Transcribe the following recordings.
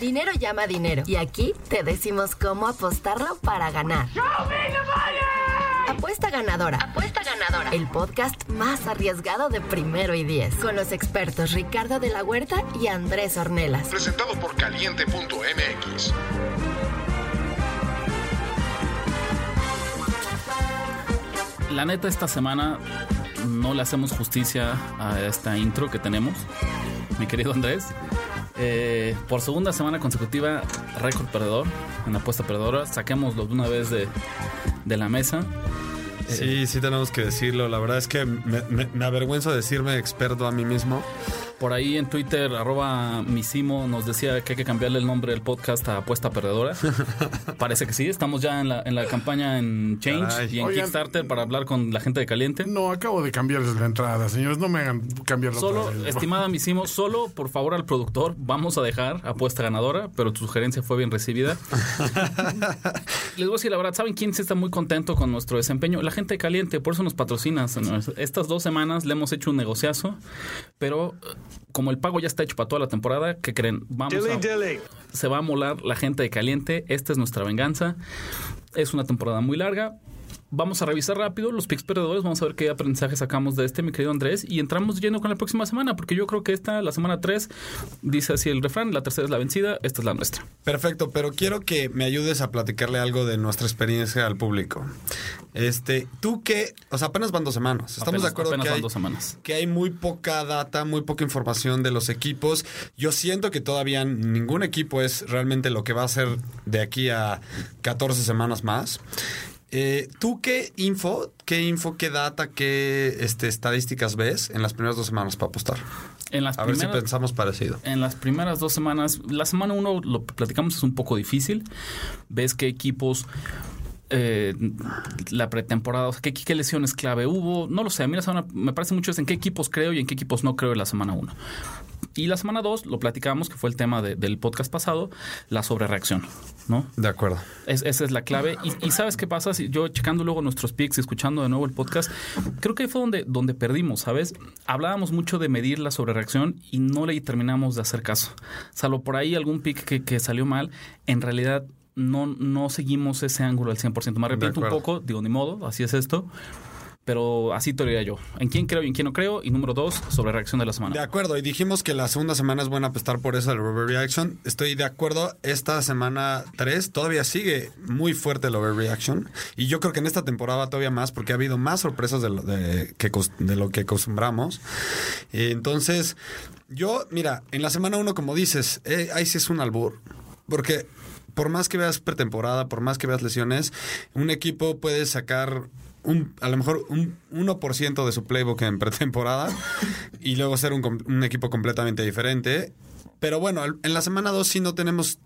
Dinero llama dinero. Y aquí te decimos cómo apostarlo para ganar. Apuesta ganadora. Apuesta ganadora. El podcast más arriesgado de primero y diez. Con los expertos Ricardo de la Huerta y Andrés Ornelas. Presentado por caliente.mx. La neta, esta semana no le hacemos justicia a esta intro que tenemos, mi querido Andrés. Eh, por segunda semana consecutiva, récord perdedor, en apuesta perdedora. Saquémoslo de una vez de, de la mesa. Sí, sí tenemos que decirlo. La verdad es que me, me, me avergüenzo decirme experto a mí mismo. Por ahí en Twitter, arroba misimo, nos decía que hay que cambiarle el nombre del podcast a Apuesta Perdedora. Parece que sí, estamos ya en la, en la campaña en Change Caray. y en Oigan. Kickstarter para hablar con la gente de Caliente. No, acabo de cambiarles la entrada, señores. No me hagan cambiarlo Solo, otra vez. estimada Misimo, solo por favor al productor, vamos a dejar apuesta ganadora, pero tu sugerencia fue bien recibida. Les voy a decir la verdad, ¿saben quién sí está muy contento con nuestro desempeño? La gente de caliente, por eso nos patrocina. señores. Estas dos semanas le hemos hecho un negociazo, pero como el pago ya está hecho para toda la temporada, ¿qué creen? Vamos a, se va a molar la gente de caliente. Esta es nuestra venganza. Es una temporada muy larga. Vamos a revisar rápido los picks perdedores. Vamos a ver qué aprendizaje sacamos de este, mi querido Andrés. Y entramos lleno con la próxima semana, porque yo creo que esta, la semana 3, dice así el refrán: la tercera es la vencida, esta es la nuestra. Perfecto, pero quiero que me ayudes a platicarle algo de nuestra experiencia al público. Este, tú que, o sea, apenas van dos semanas. Estamos Apenas- de acuerdo que hay, dos semanas. que hay muy poca data, muy poca información de los equipos. Yo siento que todavía ningún equipo es realmente lo que va a ser de aquí a 14 semanas más. Eh, ¿Tú qué info, qué info, qué data, qué este, estadísticas ves en las primeras dos semanas para apostar? En las A ver si primeras- pensamos parecido. En las primeras dos semanas, la semana uno lo platicamos es un poco difícil. Ves qué equipos, eh, la pretemporada, o sea, qué, qué lesiones clave hubo. No lo sé, a mí la semana, me parece mucho es en qué equipos creo y en qué equipos no creo en la semana uno. Y la semana dos lo platicamos, que fue el tema de- del podcast pasado, la sobrereacción, ¿no? De acuerdo. Es- esa es la clave. Y, y ¿sabes qué pasa? Si yo checando luego nuestros picks y escuchando de nuevo el podcast, creo que ahí fue donde, donde perdimos, ¿sabes? Hablábamos mucho de medir la sobrereacción y no le terminamos de hacer caso. Salvo por ahí algún pick que, que salió mal, en realidad no, no seguimos ese ángulo al 100%. Me arrepiento un poco, digo, ni modo, así es esto. Pero así te lo diría yo. En quién creo y en quién no creo. Y número dos, sobre reacción de la semana. De acuerdo, y dijimos que la segunda semana es buena apostar por eso del overreaction. Estoy de acuerdo, esta semana 3 todavía sigue muy fuerte el overreaction. Y yo creo que en esta temporada todavía más, porque ha habido más sorpresas de lo, de, que, de lo que acostumbramos. Entonces, yo, mira, en la semana 1, como dices, eh, ahí sí es un albur. Porque por más que veas pretemporada, por más que veas lesiones, un equipo puede sacar un, a lo mejor un 1% de su playbook en pretemporada y luego ser un, un equipo completamente diferente. Pero bueno, en la semana 2 sí no tenemos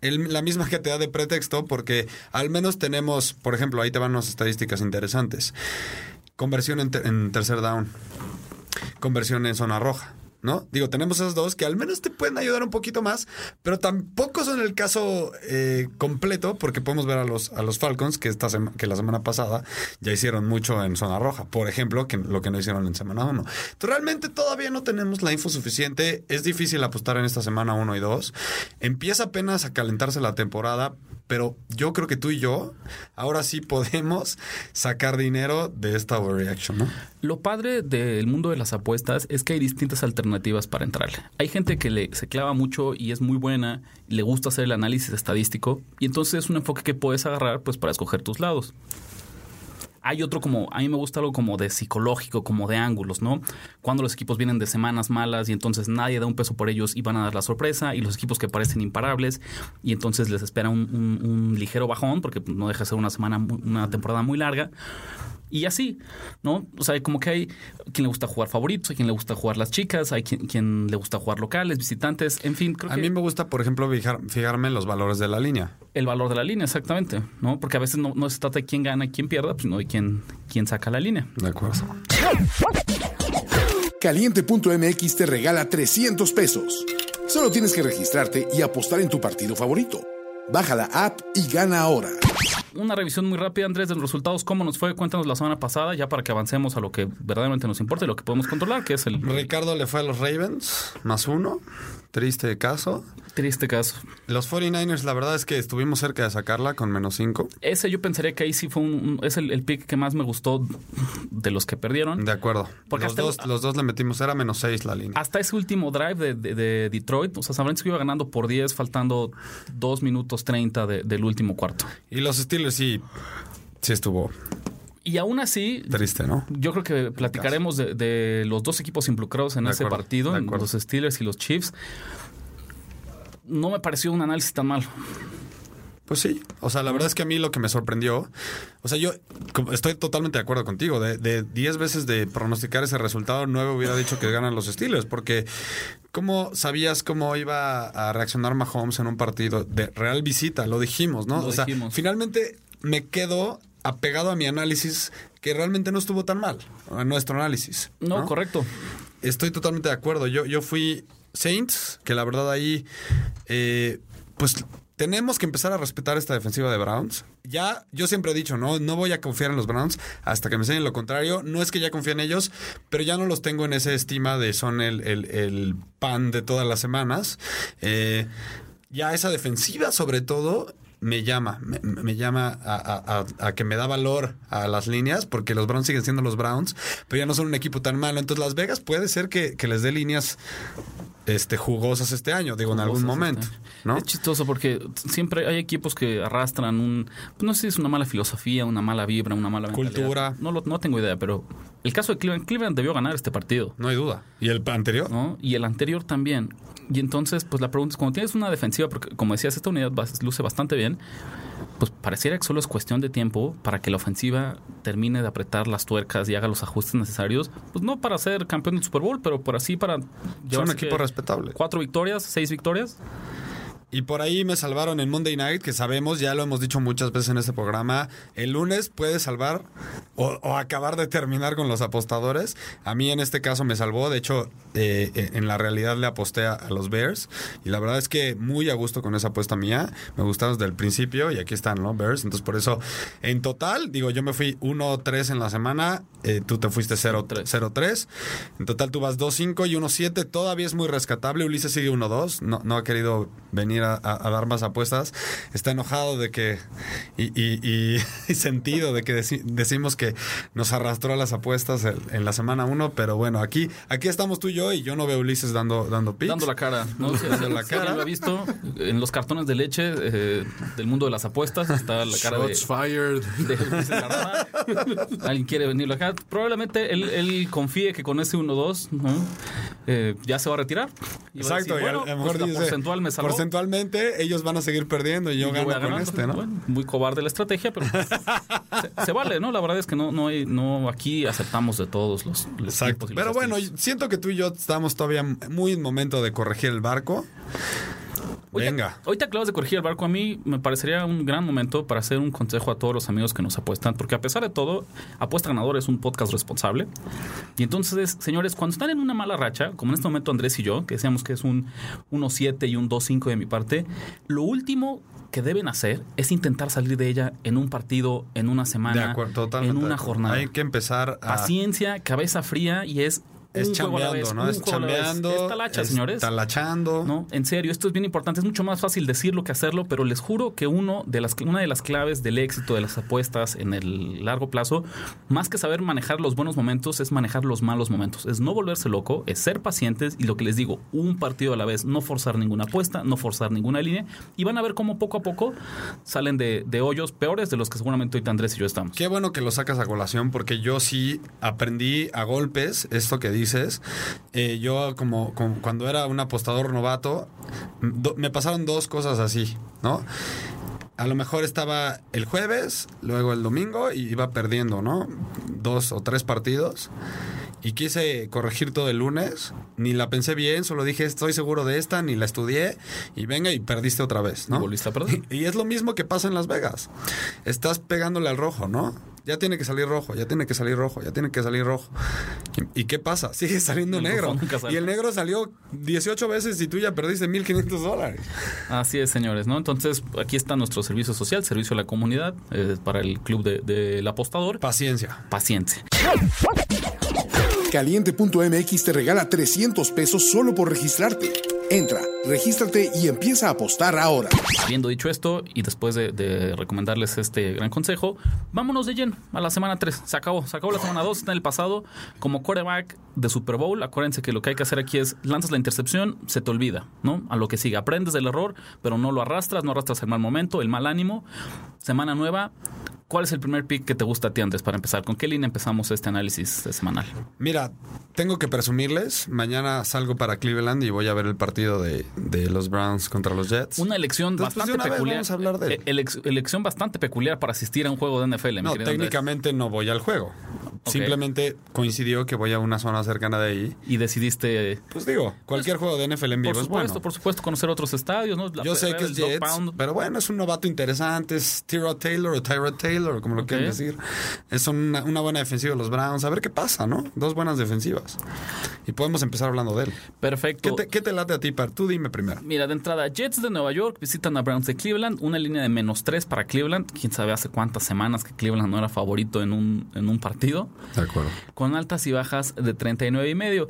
la misma cantidad de pretexto porque al menos tenemos, por ejemplo, ahí te van unas estadísticas interesantes. Conversión en tercer down, conversión en zona roja. ¿No? Digo, tenemos esas dos que al menos te pueden ayudar un poquito más, pero tampoco son el caso eh, completo, porque podemos ver a los, a los Falcons que, esta que la semana pasada ya hicieron mucho en zona roja, por ejemplo, que lo que no hicieron en semana 1. Entonces, realmente todavía no tenemos la info suficiente, es difícil apostar en esta semana 1 y 2. Empieza apenas a calentarse la temporada, pero yo creo que tú y yo ahora sí podemos sacar dinero de esta overreaction, ¿no? Lo padre del mundo de las apuestas es que hay distintas alternativas para entrarle. Hay gente que le, se clava mucho y es muy buena, le gusta hacer el análisis estadístico y entonces es un enfoque que puedes agarrar pues para escoger tus lados. Hay otro como, a mí me gusta algo como de psicológico, como de ángulos, ¿no? Cuando los equipos vienen de semanas malas y entonces nadie da un peso por ellos y van a dar la sorpresa y los equipos que parecen imparables y entonces les espera un, un- un ligero bajón porque no deja de ser una semana, una temporada muy larga. Y así, ¿no? O sea, como que hay quien le gusta jugar favoritos, hay quien le gusta jugar las chicas, hay quien, quien le gusta jugar locales, visitantes, en fin, creo A que mí me gusta, por ejemplo, fijar- fijarme en los valores de la línea. el valor de la línea, exactamente, ¿no? Porque a veces no, no se trata de quién gana y quién pierda, sino de quién, quién saca la línea. De acuerdo. Caliente.mx te regala 300 pesos. Solo tienes que registrarte y apostar en tu partido favorito. Baja la app y gana ahora. Una revisión muy rápida, Andrés, de los resultados, cómo nos fue, cuéntanos la semana pasada, ya para que avancemos a lo que verdaderamente nos importa y lo que podemos controlar, que es el... Ricardo le fue a los Ravens, más uno. Triste caso. Triste caso. Los 49ers, la verdad es que estuvimos cerca de sacarla con menos 5. Ese yo pensaría que ahí sí fue un, es el, el pick que más me gustó de los que perdieron. De acuerdo. Porque los, dos, los dos le metimos, era menos 6 la línea. Hasta ese último drive de, de- de Detroit, o sea, San Francisco iba ganando por 10, faltando 2 minutos 30 de- del último cuarto. Y los Steelers sí, sí estuvo Y aún así, triste, ¿no? yo creo que platicaremos de, de los dos equipos involucrados en De ese acuerdo, partido, en los Steelers y los Chiefs. No me pareció un análisis tan malo. Pues sí, o sea, la verdad es que a mí lo que me sorprendió, o sea, yo estoy totalmente de acuerdo contigo, de, de 10 veces de pronosticar ese resultado, 9 hubiera dicho que ganan los Steelers, porque ¿cómo sabías cómo iba a reaccionar Mahomes en un partido de real visita? Lo dijimos, ¿no? Lo o sea, dijimos. finalmente me quedo apegado a mi análisis que realmente no estuvo tan mal, a nuestro análisis. No, correcto. Estoy totalmente de acuerdo. Yo, yo fui Saints, que la verdad ahí, eh, pues tenemos que empezar a respetar esta defensiva de Browns. Ya, yo siempre he dicho, no, no voy a confiar en los Browns hasta que me enseñen lo contrario. No es que ya confíe en ellos, pero ya no los tengo en esa estima de son el, el- el pan de todas las semanas. Eh, ya esa defensiva, sobre todo, me llama, me, me llama a, a- a- a que me da valor a las líneas, porque los Browns siguen siendo los Browns, pero ya no son un equipo tan malo. Entonces, Las Vegas puede ser que, que les dé líneas este, jugosas este año, digo, en algún Cosas, momento, este. ¿no? Es chistoso porque siempre hay equipos que arrastran un, no sé si es una mala filosofía, una mala vibra, una mala mentalidad. Cultura. No lo, no tengo idea, pero el caso de Cleveland, Cleveland debió ganar este partido, No hay duda. ¿Y el anterior? ¿no? Y el anterior también. Y entonces, pues la pregunta es, cuando tienes una defensiva, porque como decías, esta unidad luce bastante bien, pues pareciera que solo es cuestión de tiempo para que la ofensiva termine de apretar las tuercas y haga los ajustes necesarios, pues no para ser campeón del Super Bowl, pero por así para Son un equipo respetable. cuatro victorias, seis victorias. Y por ahí me salvaron en Monday Night, que sabemos, ya lo hemos dicho muchas veces en este programa, el lunes puede salvar o, acabar de terminar con los apostadores. A mí en este caso me salvó, de hecho eh, en la realidad le aposté a, a los Bears y la verdad es que muy a gusto con esa apuesta mía, me gustaron desde el principio y aquí están, ¿no? Bears, entonces por eso en total, digo, yo me fui 1-3 en la semana, eh, tú te fuiste 0-3. 0-3. En total tú vas 2-5 y 1-7. Todavía es muy rescatable. Ulises sigue 1-2. No, no ha querido venir a, a- a dar más apuestas. Está enojado de que. Y, y- y- y sentido de que deci- decimos que nos arrastró a las apuestas el- en la semana 1. Pero bueno, aquí, aquí estamos tú y yo. Y yo no veo a Ulises dando, dando picks.Ando la cara, ¿no? Si Dando la si alguien cara. lo ha visto en los cartones de leche eh, del mundo de las apuestas está la cara de, Shots fired. de Ulises. Alguien quiere venirlo acá. Probablemente él, él confíe que con ese 1-2 ¿no? Eh, ya se va a retirar. Y va a Exacto, decir, bueno, a lo mejor pues dice, porcentual me salvó. Porcentualmente, ellos van a seguir perdiendo y yo y gano con ganando. este, ¿no? Bueno, muy cobarde la estrategia, pero pues, se, se vale, ¿no? La verdad es que no, no, hay, no aquí aceptamos de todos los, los Exacto. los Pero bueno, siento que tú y yo estamos todavía muy en momento de corregir el barco. Ahorita- Venga. Ahorita acabas de corregir el barco. A mí me parecería un gran momento para hacer un consejo a todos los amigos que nos apuestan, porque a pesar de todo, Apuesta Ganador es un podcast responsable. Y entonces, señores, cuando están en una mala racha, como en este momento Andrés y yo, que decíamos que es un 1-7 y un 2-5 de mi parte, lo último que deben hacer es intentar salir de ella en un partido, en una De semana, acuerdo, totalmente. en de una acuerdo. jornada. Hay que empezar a. Paciencia, cabeza fría y es Es un juego a la chambeando, vez, ¿no? Es chambeando. Es talacha, es señores. Talachando. No, en serio, esto es bien importante. Es mucho más fácil decirlo que hacerlo, pero les juro que uno de las, una de las claves del éxito de las apuestas en el largo plazo, más que saber manejar los buenos momentos, es manejar los malos momentos. Es no volverse loco, es ser pacientes y lo que les digo, un partido a la vez, no forzar ninguna apuesta, no forzar ninguna línea y van a ver cómo poco a poco salen de, de hoyos peores de los que seguramente ahorita Andrés y yo estamos. Qué bueno que lo sacas a colación porque yo sí aprendí a golpes esto que dices. Eh, yo como, como cuando era un apostador novato, do- me pasaron dos cosas así, ¿no? A lo mejor estaba el jueves, luego el domingo y iba perdiendo, ¿no? Dos o tres partidos. Y quise corregir todo el lunes. Ni la pensé bien, solo dije, estoy seguro de esta, ni la estudié. Y venga, y perdiste otra vez, ¿no? Volviste a perder. Y es lo mismo que pasa en Las Vegas. Estás pegándole al rojo, ¿no? Ya tiene que salir rojo, ya tiene que salir rojo, ya tiene que salir rojo. ¿Y, y qué pasa? Sigue saliendo El negro. Y el negro salió 18 veces y tú ya perdiste 1.500 dólares. Así es, señores, ¿no? Entonces, aquí está nuestro servicio social, servicio a la comunidad, eh, para el club de- del apostador. Paciencia. Paciencia. Caliente.mx te regala 300 pesos solo por registrarte. Entra, regístrate y empieza a apostar ahora. Habiendo dicho esto, y después de, de recomendarles este gran consejo, vámonos de lleno a la semana 3. Se acabó, se acabó la semana 2, está en el pasado. Como quarterback de Super Bowl, acuérdense que lo que hay que hacer aquí es lanzas la intercepción, se te olvida, ¿no? A lo que sigue, aprendes del error, pero no lo arrastras, no arrastras el mal momento, el mal ánimo. Semana nueva, ¿Cuál es el primer pick que te gusta a ti antes para empezar? ¿Con qué línea empezamos este análisis semanal? Mira, tengo que presumirles. Mañana salgo para Cleveland y voy a ver el partido de, de los Browns contra los Jets. Una elección Entonces, pues, bastante de una peculiar. vamos a hablar de él. Eh, elec- elección bastante peculiar para asistir a un juego de NFL. no, técnicamente no voy al juego. Simplemente coincidió que voy a una zona cercana de ahí. Y decidiste, Pues digo, cualquier juego de NFL en vivo por es bueno. por supuesto, conocer otros estadios, ¿no? La Yo sé que es Jets, pound. pero bueno, es un novato interesante. Es Tyrod Taylor o Tyrod Taylor, como lo Ok. quieran decir. Es una, una buena defensiva de los Browns. A ver qué pasa, ¿no? Dos buenas defensivas. Y podemos empezar hablando de él. ¿Qué Perfecto. te, qué te late a ti, Par? Tú dime primero. Mira, de entrada, Jets de Nueva York visitan a Browns de Cleveland, una línea de menos 3 para Cleveland. Quién sabe hace cuántas semanas que Cleveland no era favorito en un, en un partido. Con altas y bajas de 39 y medio.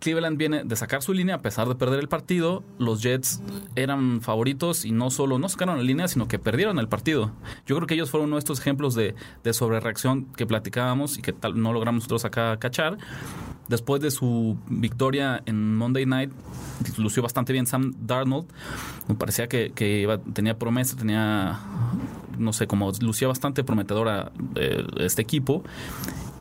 Cleveland viene de sacar su línea a pesar de perder el partido. Los Jets eran favoritos y no solo no sacaron la línea, sino que perdieron el partido. Yo creo que ellos fueron uno de estos ejemplos de, de sobrereacción que platicábamos y que tal, no logramos nosotros acá cachar. Después de su victoria en Monday Night, lució bastante bien Sam Darnold. Me parecía que, tenía promesa, tenía, no sé, como lucía bastante prometedora eh, este equipo.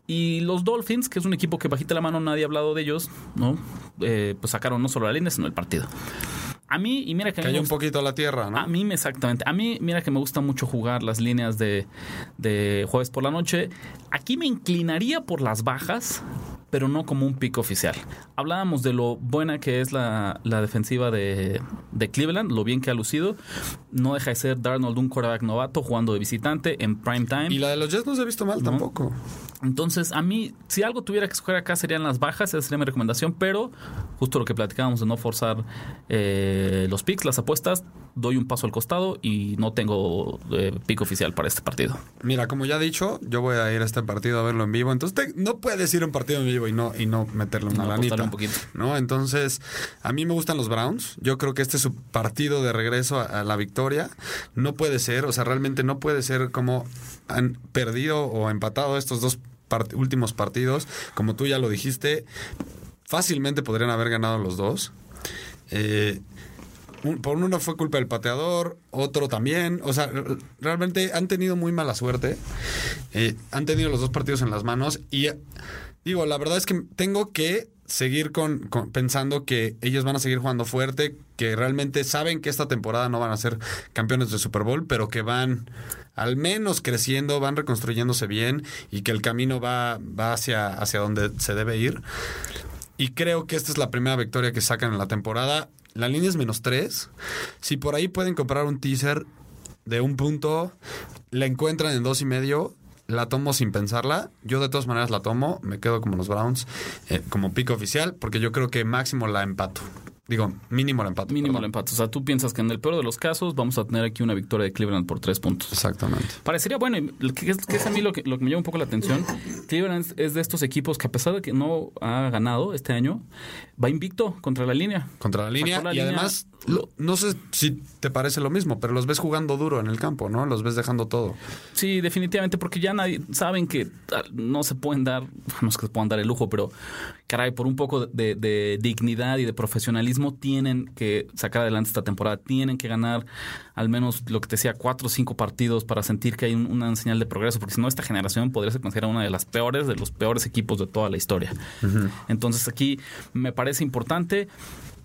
Y los Dolphins, que es un equipo que bajita la mano nadie ha hablado de ellos, ¿no? Eh, pues sacaron no solo la línea, sino el partido. A mí, y mira que a Cayó un poquito la tierra, ¿no? a mí, me- exactamente. A mí, mira que me gusta mucho jugar las líneas de, de jueves por la noche. Aquí me inclinaría por las bajas, pero no como un pico oficial. Hablábamos de lo buena que es la, la defensiva de, de Cleveland, lo bien que ha lucido. No deja de ser Darnold un quarterback novato jugando de visitante en prime time. Y la de los Jets no se ha visto mal tampoco. Entonces, a mí, si algo tuviera que escoger acá serían las bajas, esa sería mi recomendación, pero justo lo que platicábamos de no forzar eh, los picks, las apuestas, doy un paso al costado y no tengo eh, pick oficial para este partido. Mira, como ya he dicho, yo voy a ir a este partido a verlo en vivo. Entonces, te- no puedes ir a un partido en vivo y no, y no meterle una No, lanita. un poquito. ¿no? Entonces, a mí me gustan los Browns. Yo creo que este es su partido de regreso a, a la victoria. No puede ser, o sea, realmente no puede ser como han perdido o empatado estos dos part- últimos partidos. Como tú ya lo dijiste, fácilmente podrían haber ganado los dos. Eh, un- por uno fue culpa del pateador, otro también. O sea, realmente han tenido muy mala suerte. Eh, han tenido los dos partidos en las manos. Y digo, la verdad es que tengo que seguir con, pensando que ellos van a seguir jugando fuerte, que realmente saben que esta temporada no van a ser campeones de Super Bowl, pero que van al menos creciendo, van reconstruyéndose bien y que el camino va, va hacia, hacia donde se debe ir. Y creo que esta es la primera victoria que sacan en la temporada. La línea es menos tres. Si por ahí pueden comprar un teaser de un punto, la encuentran en dos y medio, la tomo sin pensarla. Yo de todas maneras la tomo, me quedo como los Browns, eh, como pico oficial, porque yo creo que máximo la empato. Digo, mínimo la empato. Mínimo el perdón. empate. O sea, tú piensas que en el peor de los casos vamos a tener aquí una victoria de Cleveland por tres puntos. Exactamente. Parecería bueno, que es, que es a mí lo que, lo que me llama un poco la atención. Cleveland es- de estos equipos que a pesar de que no ha ganado este año, va invicto contra la línea. Contra la línea. La y línea- además, lo- no sé si te parece lo mismo, pero los ves jugando duro en el campo, ¿no? Los ves dejando todo. Sí, definitivamente, porque ya nadie saben que no se pueden dar, no es que se puedan dar el lujo, pero caray, por un poco de, de dignidad y de profesionalismo tienen que sacar adelante esta temporada, tienen que ganar al menos lo que te decía, cuatro o cinco partidos para sentir que hay un- una señal de progreso, porque si no, esta generación podría ser considerada una de las peores, de los peores equipos de toda la historia. Entonces aquí me parece importante.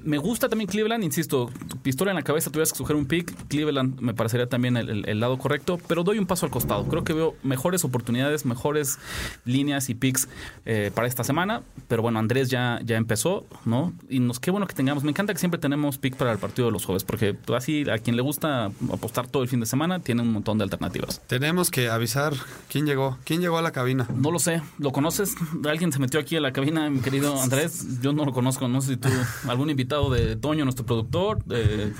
Me gusta también Cleveland, insisto, pistola en la cabeza, tuvieras que escoger un pick. Cleveland me parecería también el, el- el lado correcto, pero doy un paso al costado. Creo que veo mejores oportunidades, mejores líneas y picks eh, para esta semana. Pero bueno, Andrés ya, ya empezó, ¿no? Y nos qué bueno que tengamos. Me encanta que siempre tenemos pick para el partido de los jueves, porque así a quien le gusta apostar todo el fin de semana tiene un montón de alternativas. Tenemos que avisar quién llegó. ¿Quién llegó a la cabina? No lo sé, ¿lo conoces? ¿Alguien se metió aquí a la cabina, mi querido Andrés? Yo no lo conozco, no sé si tú, algún invitado de Toño, nuestro productor. eh,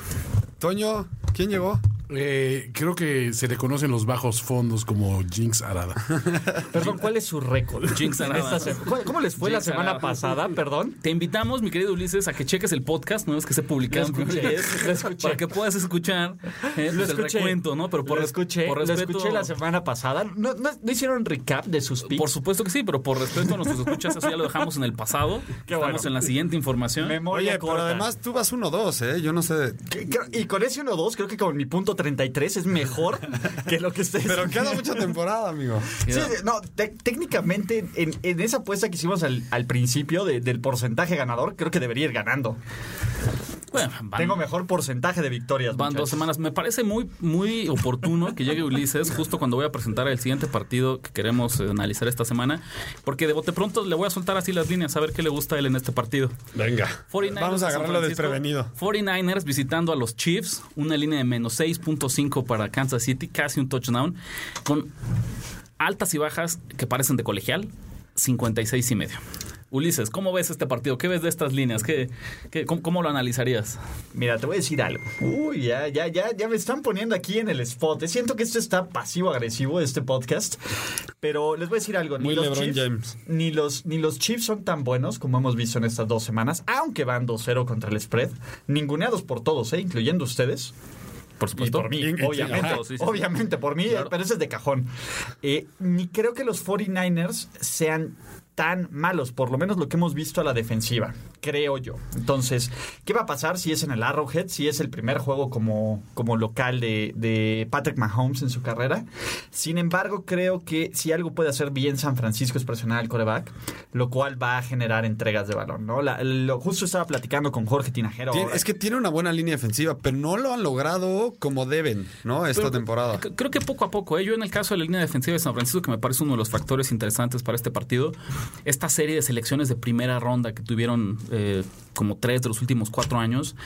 Toño, ¿quién llegó? Eh, creo que se le conocen los bajos fondos como Jinx Arada. Perdón, ¿cuál es su récord? Jinx Arada. ¿Cómo- ¿Cómo les fue la semana Arada. pasada? Perdón. Te invitamos, mi querido Ulises, a que cheques el podcast, no es que se publicado en Lo escuché, primera vez, lo escuché. para que puedas escuchar eh, Lo pues, el escuché. recuento, ¿no? Pero por, lo escuché, por lo respeto, escuché la semana pasada. ¿No, no, no hicieron recap de sus picks? por supuesto que sí, pero por respeto a nuestros escuchas, eso ya lo dejamos en el pasado. Qué Estamos bueno. en la siguiente información. Memoria Oye, pero además tú vas 1-2, ¿eh? Yo no sé. Y con ese 1-2, creo que con mi punto 33 es mejor que lo que ustedes. Pero queda mucha temporada, amigo. Sí, no, te- técnicamente en, en esa apuesta que hicimos al, al principio de- del porcentaje ganador, creo que debería ir ganando. Bueno, van- Tengo mejor porcentaje de victorias. Van dos semanas. Me parece muy, muy oportuno que llegue Ulises justo cuando voy a presentar el siguiente partido que queremos analizar esta semana. Porque de bote pronto le voy a soltar así las líneas a ver qué le gusta a él en este partido. Venga. 49ers Vamos a agarrarlo Francisco. desprevenido. 49ers visitando a los Chiefs, una línea de menos 6.5 para Kansas City, casi un touchdown, con altas y bajas que parecen de colegial, 56 y medio. Ulises, ¿cómo ves este partido? ¿Qué ves de estas líneas? ¿Qué, qué- cómo, cómo lo analizarías? Mira, te voy a decir algo. Uy, ya, ya, ya, ya me están poniendo aquí en el spot. Siento que esto está pasivo-agresivo, este podcast. Pero les voy a decir algo. Ni Muy los LeBron Chiefs, James. Ni los, ni los Chiefs son tan buenos como hemos visto en estas dos semanas, aunque van 2-0 contra el spread. Ninguneados por todos, ¿eh? incluyendo ustedes. Por Y supuesto. por mí, Y- y- obviamente. sí, sí. obviamente, por mí, Claro. pero ese es de cajón. Eh, ni creo que los 49ers sean tan malos, por lo menos lo que hemos visto a la defensiva, creo yo. Entonces, ¿qué va a pasar si es en el Arrowhead, si es el primer juego como, como local de, de Patrick Mahomes en su carrera? Sin embargo, creo que si algo puede hacer bien San Francisco es presionar al coreback, lo cual va a generar entregas de balón, ¿no? La- lo, justo estaba platicando con Jorge Tinajero. Ahora. es que tiene una buena línea defensiva, pero no lo han logrado como deben, ¿no? Esta Pero temporada. Creo que poco a poco. ¿eh? Yo en el caso de la línea defensiva de San Francisco, que me parece uno de los factores interesantes para este partido, esta serie de selecciones de primera ronda que tuvieron eh, como tres de los últimos cuatro años,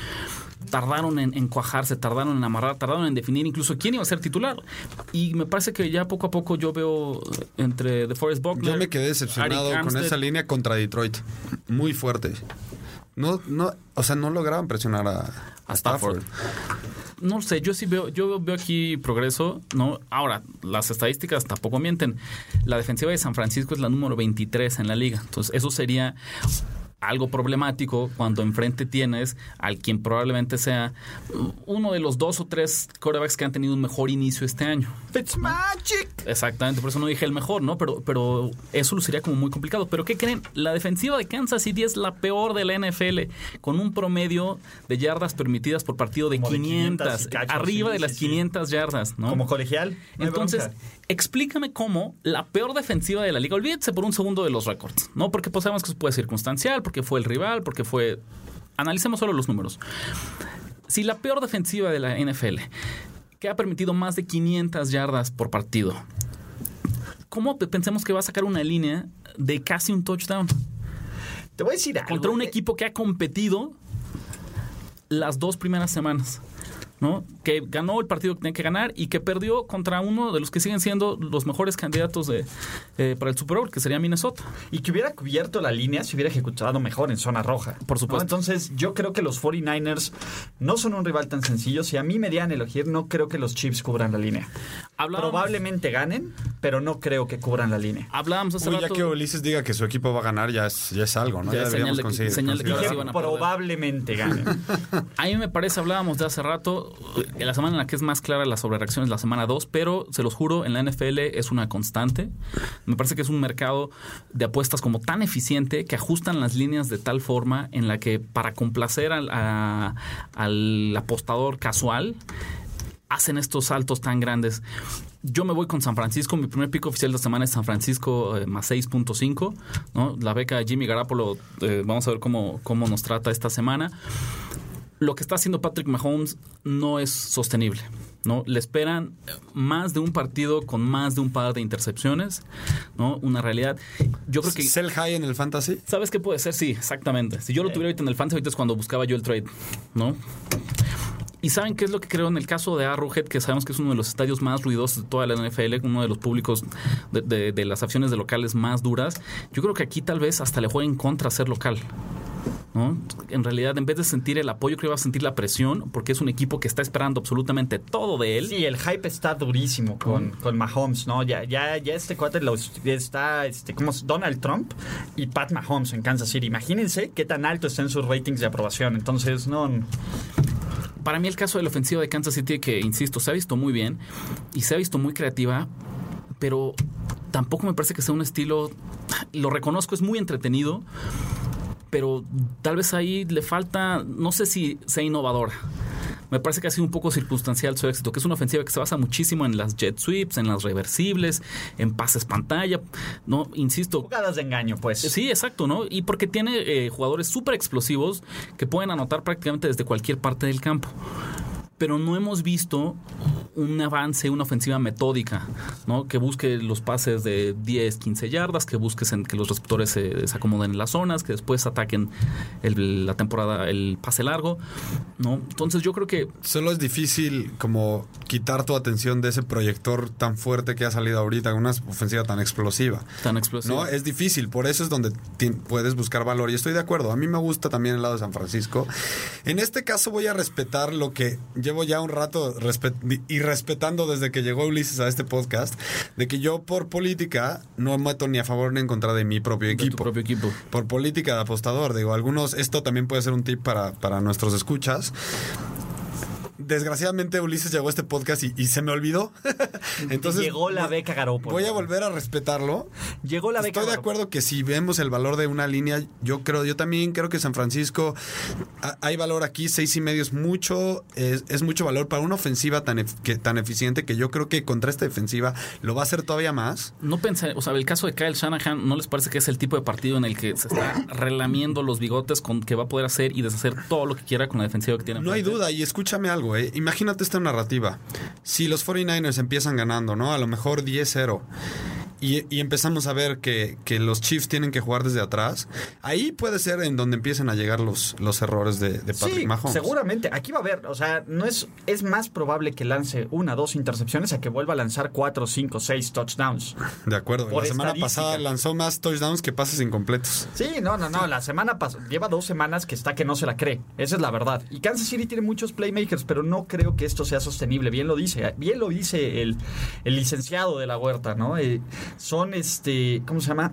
tardaron en, en cuajarse, tardaron en amarrar, tardaron en definir incluso quién iba a ser titular. Y me parece que ya poco a poco yo veo entre The Forest Buckner... Yo me quedé decepcionado con esa línea contra Detroit. Muy fuerte. No, no, o sea, no lograban presionar a, a Stafford. Stafford. No sé, yo sí veo, yo veo aquí progreso, ¿no? Ahora, las estadísticas tampoco mienten. La defensiva de San Francisco es la número 23 en la liga. Entonces, eso sería algo problemático cuando enfrente tienes al quien probablemente sea uno de los dos o tres quarterbacks que han tenido un mejor inicio este año. Fitzmagic. Exactamente, por eso no dije el mejor, ¿no? Pero, pero eso lo sería como muy complicado. Pero ¿qué creen? La defensiva de Kansas City es la peor de la NFL, con un promedio de yardas permitidas por partido de Como de 500, 500 y cacho, arriba sí, de las sí, sí. 500 yardas, ¿no? Como colegial. no Entonces, bronca. Explícame cómo la peor defensiva de la liga, olvídese por un segundo de los récords, ¿no? Porque pues sabemos que eso puede circunstancial, porque fue el rival, porque fue... Analicemos solo los números. Si la peor defensiva de la NFL, que ha permitido más de 500 yardas por partido, ¿cómo pensemos que va a sacar una línea de casi un touchdown Te voy a decir algo. contra un eh, equipo que ha competido las dos primeras semanas? ¿no? Que ganó el partido que tenía que ganar y que perdió contra uno de los que siguen siendo los mejores candidatos de, eh, para el Super Bowl, que sería Minnesota. Y que hubiera cubierto la línea si hubiera ejecutado mejor en zona roja. Por supuesto. ¿no? Entonces, yo creo que los 49ers no son un rival tan sencillo. Si a mí me dieran elegir, no creo que los Chiefs cubran la línea. Hablábamos, Probablemente ganen, pero no creo que cubran la línea. hablábamos hace Uy, ya rato- que Ulises diga que su equipo va a ganar, ya es, ya es algo, ¿no? Ya Ya, deberíamos que- conseguir. señal de que probablemente ganen. A mí me parece, hablábamos de hace rato, la semana en la que es más clara la sobrereacción es la semana 2, pero se los juro, en la NFL es una constante. Me parece que es un mercado de apuestas como tan eficiente que ajustan las líneas de tal forma en la que para complacer al, al apostador casual hacen estos saltos tan grandes. Yo me voy con San Francisco. Mi primer pico oficial de semana es San Francisco eh, más 6.5. ¿no? La beca de Jimmy Garapolo, eh, vamos a ver cómo, cómo nos trata esta semana lo que está haciendo Patrick Mahomes no es sostenible. ¿no? Le esperan más de un partido con más de un par de intercepciones, ¿no? Una realidad. Yo creo que. Sell high en el fantasy. ¿Sabes qué puede ser? Sí, exactamente. Si yo lo tuviera ahorita en el fantasy, ahorita es cuando buscaba yo el trade, ¿no? ¿Y saben qué es lo que creo en el caso de Arrowhead, que sabemos que es uno de los estadios más ruidosos de toda la NFL, uno de los públicos de, de- de las acciones de locales más duras? Yo creo que aquí tal vez hasta le juegue en contra ser local. ¿No? En realidad, en vez de sentir el apoyo, creo que va a sentir la presión, porque es un equipo que está esperando absolutamente todo de él. Sí, el hype está durísimo con, con Mahomes, ¿no? Ya, ya, ya este cuate está, este, como? Donald Trump y Pat Mahomes en Kansas City. Imagínense qué tan alto están sus ratings de aprobación. Entonces, no. Para mí el caso de la ofensiva de Kansas City, que insisto, se ha visto muy bien y se ha visto muy creativa, pero tampoco me parece que sea un estilo, lo reconozco, es muy entretenido, pero tal vez ahí le falta, no sé si sea innovadora. Me parece que ha sido un poco circunstancial su éxito, que es una ofensiva que se basa muchísimo en las jet sweeps, en las reversibles, en pases pantalla. No, insisto, Jugadas de engaño, pues. Sí, exacto, ¿no? Y porque tiene eh, jugadores súper explosivos que pueden anotar prácticamente desde cualquier parte del campo. Pero no hemos visto un avance, una ofensiva metódica, ¿no? Que busque los pases de 10, 15 yardas, que busque en- que los receptores se, se acomoden en las zonas, que después ataquen el- la temporada, el pase largo, ¿no? Entonces yo creo que Solo es difícil como quitar tu atención de ese proyector tan fuerte que ha salido ahorita una ofensiva tan explosiva. tan explosivo. No, es difícil, por eso es donde puedes buscar valor. Y estoy de acuerdo, a mí me gusta también el lado de San Francisco. En este caso voy a respetar lo que llevo ya un rato y respetando desde que llegó Ulises a este podcast, de que yo por política no meto ni a favor ni en contra de mi propio de tu equipo. propio equipo. Por política de apostador, digo, algunos, esto también puede ser un tip para, para nuestros escuchas. Desgraciadamente Ulises llegó a este podcast y, y se me olvidó. Entonces Llegó la voy- beca Garoppolo. Voy a volver a respetarlo. Llegó la beca Estoy de acuerdo que si vemos el valor de una línea, yo creo, yo también creo que San Francisco ha- hay valor aquí, seis y medio es mucho, es, es mucho valor para una ofensiva tan, ef- que, tan eficiente que yo creo que contra esta defensiva lo va a hacer todavía más. No pensé, o sea, el caso de Kyle Shanahan, ¿no les parece que es el tipo de partido en el que se está relamiendo los bigotes con que va a poder hacer y deshacer todo lo que quiera con la defensiva que tiene? No hay duda, y escúchame algo, imagínate esta narrativa. Si los 49ers empiezan ganando, ¿no? A lo mejor 10-0. Y, y empezamos a ver que, que los Chiefs tienen que jugar desde atrás. Ahí puede ser en donde empiecen a llegar los, los errores de, de Patrick Sí, Mahomes. seguramente. Aquí va a haber, o sea, no es, es más probable que lance una, dos intercepciones a que vuelva a lanzar cuatro, cinco, seis touchdowns. De acuerdo. Por la semana pasada lanzó más touchdowns que pases incompletos. Sí, no, no, no. La semana pasada lleva dos semanas que está que no se la cree. Esa es la verdad. Y Kansas City tiene muchos playmakers, pero no creo que esto sea sostenible. Bien lo dice, bien lo dice el, el licenciado de la huerta, ¿no? Eh, son este, ¿cómo se llama?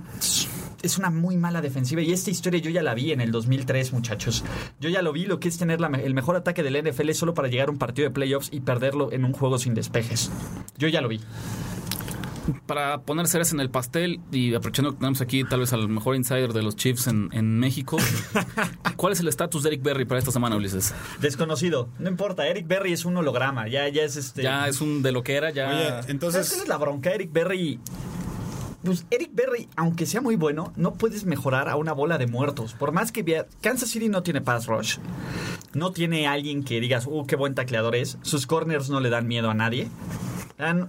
Es una muy mala defensiva y esta historia yo ya la vi en el 2003, muchachos. Yo ya lo vi, lo que es tener la el mejor ataque del NFL solo para llegar a un partido de playoffs y perderlo en un juego sin despejes. Yo ya lo vi. Para poner ceres en el pastel y aprovechando que tenemos aquí tal vez al mejor insider de los Chiefs en, en México, ¿cuál es el estatus de Eric Berry para esta semana, Ulises? Desconocido, no importa. Eric Berry es un holograma, ya, ya es este. Ya es un de lo que era, ya... Oye, ¿Sabes cuál entonces, es la bronca? Eric Berry. Pues Eric Berry, aunque sea muy bueno, no puedes mejorar a una bola de muertos. Por más que vea. Kansas City no tiene pass rush. No tiene alguien que digas, uh, qué buen tacleador es. Sus corners no le dan miedo a nadie.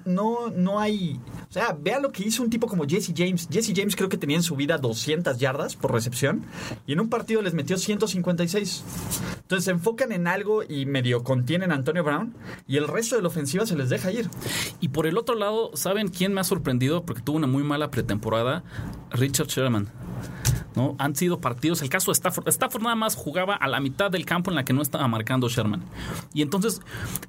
No, no hay. O sea, vea lo que hizo un tipo como Jesse James. Jesse James creo que tenía en su vida 200 yardas por recepción. Y en un partido les metió 156. Entonces se enfocan en algo y medio contienen a Antonio Brown. Y el resto de la ofensiva se les deja ir. Y por el otro lado, ¿saben quién me ha sorprendido? Porque tuvo una muy mala pretemporada. Richard Sherman. ¿No? Han sido partidos. El caso de Stafford. Stafford nada más jugaba a la mitad del campo en la que no estaba marcando Sherman. Y entonces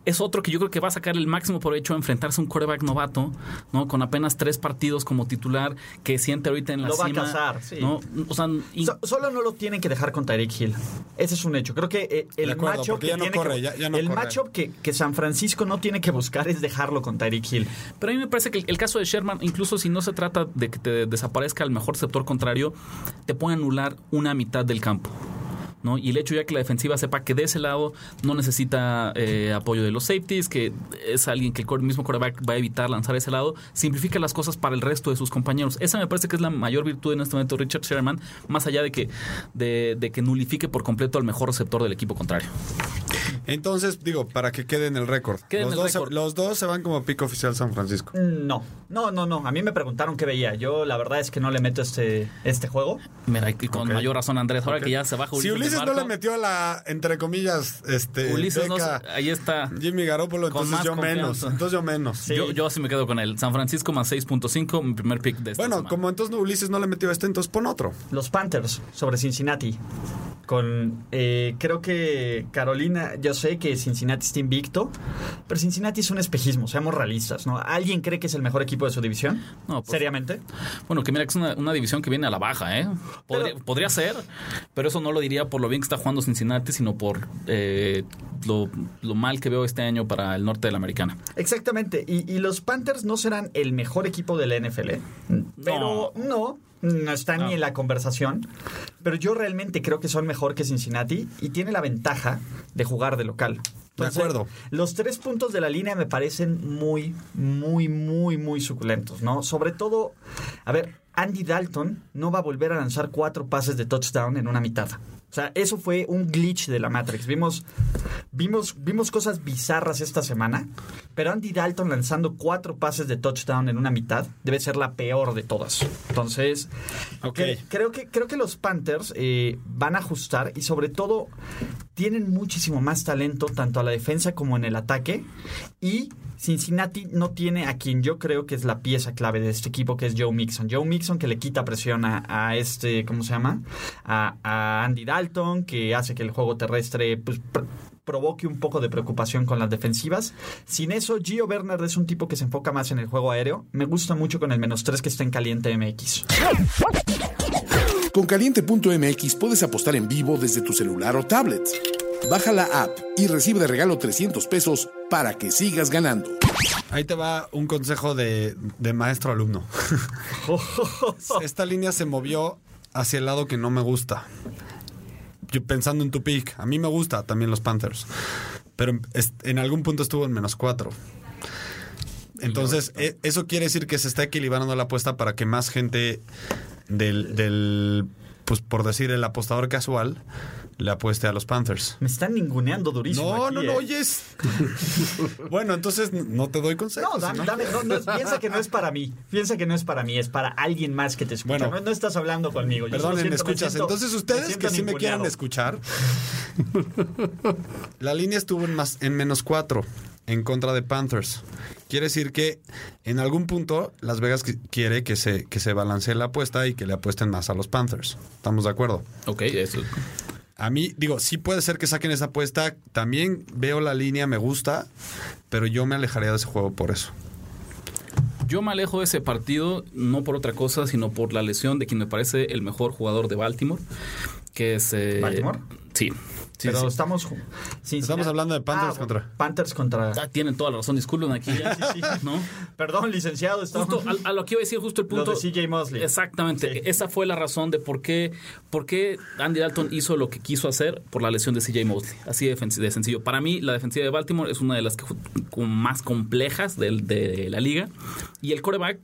es otro que yo creo que va a sacar el máximo provecho a enfrentarse a un quarterback novato, ¿no? Con apenas tres partidos como titular, que siente ahorita en la Lo va a cima. cazar, sí. ¿no? O sea, y- So- solo no lo tienen que dejar con Tyreek Hill. Ese es un hecho. Creo que eh, el porque que ya no tiene corre, que, ya- ya no el matchup que, que San Francisco no tiene que buscar es dejarlo con Tyreek Hill. Pero a mí me parece que el, el caso de Sherman, incluso si no se trata de que te desaparezca el mejor sector contrario, te puede anular una mitad del campo. ¿no? Y el hecho ya que la defensiva sepa que de ese lado no necesita eh, apoyo de los safeties, que es alguien que el mismo quarterback va a evitar lanzar ese lado, simplifica las cosas para el resto de sus compañeros. Esa me parece que es la mayor virtud en este momento de Richard Sherman, más allá de que, de, de que nulifique por completo al mejor receptor del equipo contrario. Entonces, digo, para que quede en el récord. Los, dos se- los dos se van como pico oficial San Francisco. No, no, no, no. A mí me preguntaron qué veía. Yo la verdad es que no le meto este, este juego. Mira, y con mayor razón Andrés, ahora que ya se baja Si del Ulises no le metió a la, entre comillas, este, Ulises no ahí está. Jimmy Garoppolo, entonces yo menos. Entonces yo menos. Sí. Yo, yo así me quedo con él. San Francisco más 6.5, mi primer pick de esta Bueno, semana. como entonces no, Ulises no le metió a este, entonces pon otro. Los Panthers sobre Cincinnati. con eh, creo que Carolina, yo sé que Cincinnati está invicto, pero Cincinnati es un espejismo, seamos realistas, ¿no? ¿Alguien cree que es el mejor equipo de su división? No, pues- Seriamente. Bueno, que mira que es una, una división que viene a la baja, ¿eh? Podría, podría ser, pero eso no lo diría por lo bien que está jugando Cincinnati, sino por eh, lo, lo mal que veo este año para el norte de la americana. Exactamente. Y, y los Panthers no serán el mejor equipo de la NFL. ¿eh? Pero no. No están ni en la conversación. Pero yo realmente creo que son mejor que Cincinnati y tiene la ventaja de jugar de local. De acuerdo. Los tres puntos de la línea me parecen muy, muy, muy, muy suculentos, ¿no? Sobre todo, a ver, Andy Dalton no va a volver a lanzar cuatro pases de touchdown en una mitad. O sea, eso fue un glitch de la Matrix. Vimos, vimos, vimos cosas bizarras esta semana, pero Andy Dalton lanzando cuatro pases de touchdown en una mitad debe ser la peor de todas. Entonces, creo, que, creo que los Panthers eh, van a ajustar y sobre todo tienen muchísimo más talento tanto a la defensa como en el ataque y Cincinnati no tiene a quien yo creo que es la pieza clave de este equipo, que es Joe Mixon. Joe Mixon que le quita presión a, a este, ¿cómo se llama? A, a Andy Dalton, que hace que el juego terrestre pues, pr- provoque un poco de preocupación con las defensivas. Sin eso, Gio Werner es un tipo que se enfoca más en el juego aéreo. Me gusta mucho con el menos 3 que está en caliente MX. Con caliente.mx puedes apostar en vivo desde tu celular o tablet. Baja la app y recibe de regalo 300 pesos para que sigas ganando. Ahí te va un consejo de, de maestro alumno. Esta línea se movió hacia el lado que no me gusta. Yo pensando en tu pick, a mí me gusta también los Panthers, pero en algún punto estuvo en menos cuatro. Entonces, e- eso quiere decir que se está equilibrando la apuesta para que más gente del, del pues por decir, el apostador casual le apueste a los Panthers. Me están ninguneando durísimo. No, aquí, no, ¿eh? no, oyes. bueno, entonces no te doy consejos. No, dame, ¿no? dame, no, no piensa que no es para mí. Piensa que no es para mí, es para alguien más que te escucha. Bueno. no, no estás hablando conmigo. Yo solo Perdonen, siento- me escuchas. siento- Entonces, ustedes que sí me quieren escuchar, la línea estuvo en, más, en menos cuatro en contra de Panthers. Quiere decir que en algún punto Las Vegas qui- quiere que se, que se balancee la apuesta y que le apuesten más a los Panthers. ¿Estamos de acuerdo? Ok, eso. A mí, digo, sí puede ser que saquen esa apuesta. También veo la línea, me gusta, pero yo me alejaría de ese juego por eso. Yo me alejo de ese partido no por otra cosa, sino por la lesión de quien me parece el mejor jugador de Baltimore, que es... eh, ¿Baltimore? Sí. Sí, Pero sí. estamos... Cincinnati- Estamos hablando de Panthers Ah, contra- Panthers contra... Ah, tienen toda la razón, disculpen aquí ya, ¿no? Perdón, licenciado. Estamos... Justo a, a lo que iba a decir, justo el Lo punto. de CJ Mosley. Exactamente. Sí. Esa fue la razón de por qué, por qué Andy Dalton hizo lo que quiso hacer por la lesión de CJ Mosley. Así de, de sencillo. Para mí, la defensiva de Baltimore es una de las que, ju- como más complejas del- de, la liga. Y el coreback,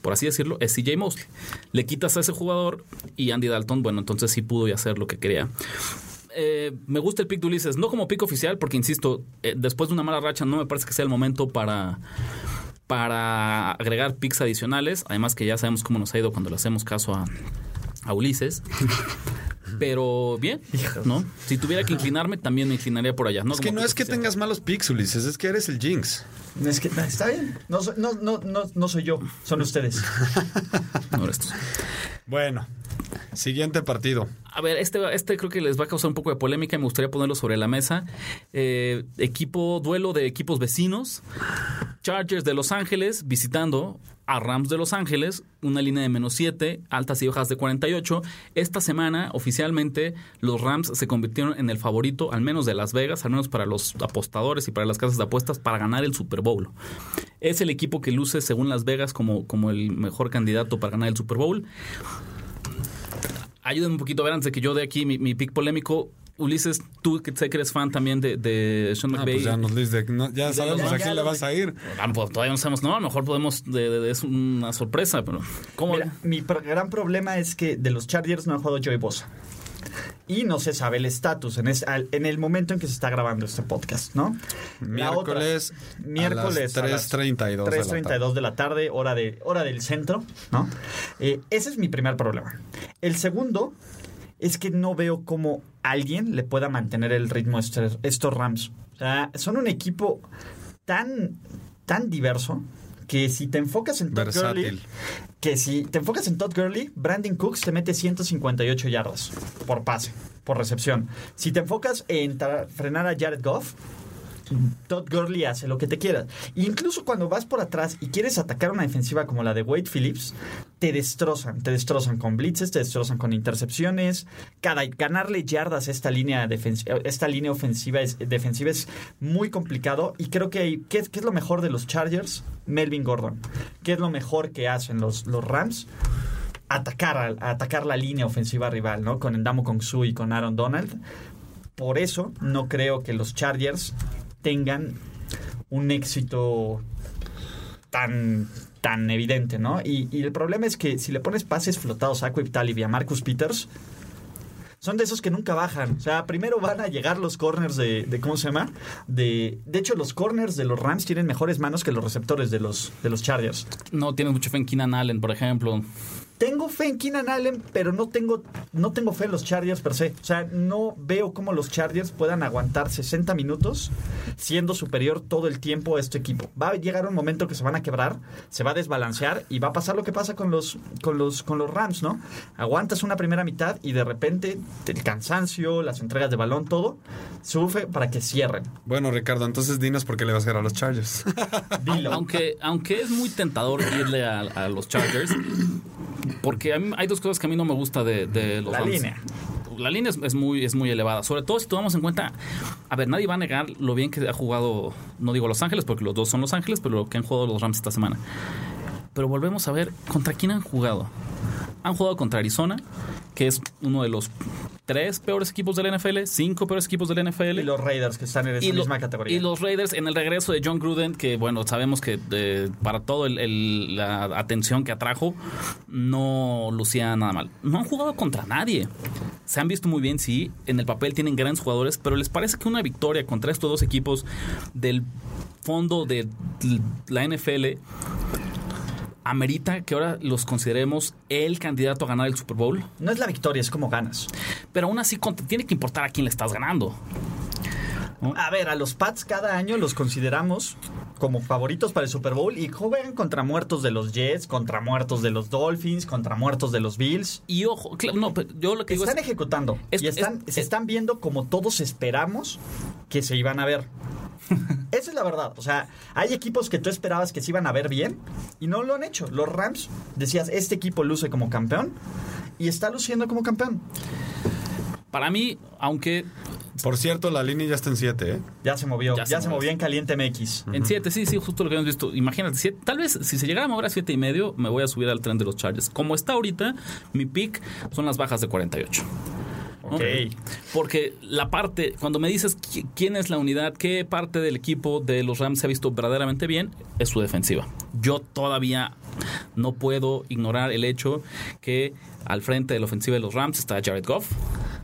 por así decirlo, es CJ Mosley. Le quitas a ese jugador y Andy Dalton, bueno, entonces sí pudo y hacer lo que quería. Eh, me gusta el pick de Ulises, no como pick oficial, porque insisto, eh, después de una mala racha no me parece que sea el momento para, para agregar picks adicionales. Además que ya sabemos cómo nos ha ido cuando le hacemos caso a, a Ulises. Pero bien, ¿no? Si tuviera que inclinarme, también me inclinaría por allá. No Es que como no es que tengas malos picks, Ulises, es que eres el Jinx. Es que está bien. No, soy- no, no, no, no soy yo, son ustedes. No eres tú. Bueno, siguiente partido. A ver, este, este creo que les va a causar un poco de polémica y me gustaría ponerlo sobre la mesa. Eh, equipo, duelo de equipos vecinos. Chargers de Los Ángeles visitando a Rams de Los Ángeles, una línea de menos 7, altas y bajas de 48. Esta semana, oficialmente, los Rams se convirtieron en el favorito, al menos de Las Vegas, al menos para los apostadores y para las casas de apuestas, para ganar el Super Bowl. Es el equipo que luce, según Las Vegas, como, como el mejor candidato para ganar el Super Bowl. Ayúdenme un poquito a ver antes de que yo dé aquí mi, mi pick polémico. Ulises, tú que sé que eres fan también de, de Sean Ah, McVay. pues ya nos dice, no, ya sabemos ya, a quién le vas a ir. Ah, pues todavía no sabemos, no, a lo mejor podemos, de- de- de- es una sorpresa, pero ¿cómo? Mira, mi pro- gran problema es que de los Chargers no ha jugado Joey Bosa. Y no se sabe el estatus en, es- al- en el momento en que se está grabando este podcast, ¿no? Otra, Miércoles, miércoles a las 3:32 de la 3:32 de la tarde, hora, de, hora del centro, ¿no? Eh, ese es mi primer problema. El segundo es que no veo cómo alguien le pueda mantener el ritmo a estos, Rams. O sea, son un equipo tan, tan diverso que si te enfocas en Todd. Gurley, que si te enfocas en Todd Gurley, Brandon Cooks te mete 158 yardas por pase, por recepción. Si te enfocas en frenar a Jared Goff, Todd Gurley hace lo que te quieras. Incluso cuando vas por atrás y quieres atacar una defensiva como la de Wade Phillips, te destrozan. Te destrozan con blitzes, te destrozan con intercepciones. Cada, ganarle yardas a esta línea, defensi- esta línea ofensiva es, defensiva es muy complicado. Y creo que ¿qué, es- qué es lo mejor de los Chargers? Melvin Gordon. ¿Qué es lo mejor que hacen los, los Rams? Atacar, atacar la línea ofensiva rival, ¿no? Con Endamo Kongsu y con Aaron Donald. Por eso no creo que los Chargers tengan un éxito tan, tan evidente, ¿no? Y, y el problema es que si le pones pases flotados a Aquib Talib y a Marcus Peters, son de esos que nunca bajan. O sea, primero van a llegar los corners de, de ¿cómo se llama? De, de hecho, los corners de los Rams tienen mejores manos que los receptores de los, de los Chargers. No tienes mucho fe en Keenan Allen, por ejemplo. Tengo fe en Keenan Allen, pero no tengo, no tengo fe en los Chargers per se. O sea, no veo cómo los Chargers puedan aguantar 60 minutos siendo superior todo el tiempo a este equipo. Va a llegar un momento que se van a quebrar, se va a desbalancear y va a pasar lo que pasa con los, con los, con los Rams, ¿no? Aguantas una primera mitad y de repente el cansancio, las entregas de balón, todo, sufre para que cierren. Bueno, Ricardo, entonces dinos por qué le vas a ganar a los Chargers. Dilo. Aunque, aunque es muy tentador irle a, a los Chargers, porque mí- hay dos cosas que a mí no me gusta de, de los La Rams. línea. La línea es, es muy, es muy elevada, sobre todo si tomamos en cuenta, a ver, nadie va a negar lo bien que ha jugado, no digo Los Ángeles, porque los dos son Los Ángeles, pero lo que han jugado los Rams esta semana. Pero volvemos a ver contra quién han jugado. Han jugado contra Arizona, que es uno de los tres peores equipos del NFL, cinco peores equipos del NFL. Y los Raiders que están en esa Y, lo- misma categoría. y los Raiders en el regreso de John Gruden, que bueno, sabemos que eh, para todo el- el- la atención que atrajo, no lucía nada mal. No han jugado contra nadie. Se han visto muy bien, sí. En el papel tienen grandes jugadores, pero les parece que una victoria contra estos dos equipos del fondo de la NFL amerita que ahora los consideremos el candidato a ganar el Super Bowl. No es la victoria, es como ganas. Pero aún así tiene que importar a quién le estás ganando. A ver, a los Pats cada año los consideramos como favoritos para el Super Bowl y juegan contra muertos de los Jets, contra muertos de los Dolphins, contra muertos de los Bills. Y ojo, no, pero yo lo que digo Están es, ejecutando es- y están, es- se están viendo como todos esperamos que se iban a ver. Esa es la verdad. O sea, hay equipos que tú esperabas que se iban a ver bien y no lo han hecho. Los Rams, decías, este equipo luce como campeón y está luciendo como campeón. Para mí, aunque Por cierto, la línea ya está en 7, ¿eh? Ya se movió, Ya ya, se se movió. en Caliente MX. En 7, sí, sí, justo lo que hemos visto. Imagínate, siete- tal vez si se llegara a mover a 7 y medio, me voy a subir al tren de los Chargers. Como está ahorita, mi pick son las bajas de 48. ¿no? Ok. Porque la parte, cuando me dices qui- quién es la unidad, qué parte del equipo de los Rams se ha visto verdaderamente bien, es su defensiva. Yo todavía no puedo ignorar el hecho que al frente de la ofensiva de los Rams está Jared Goff,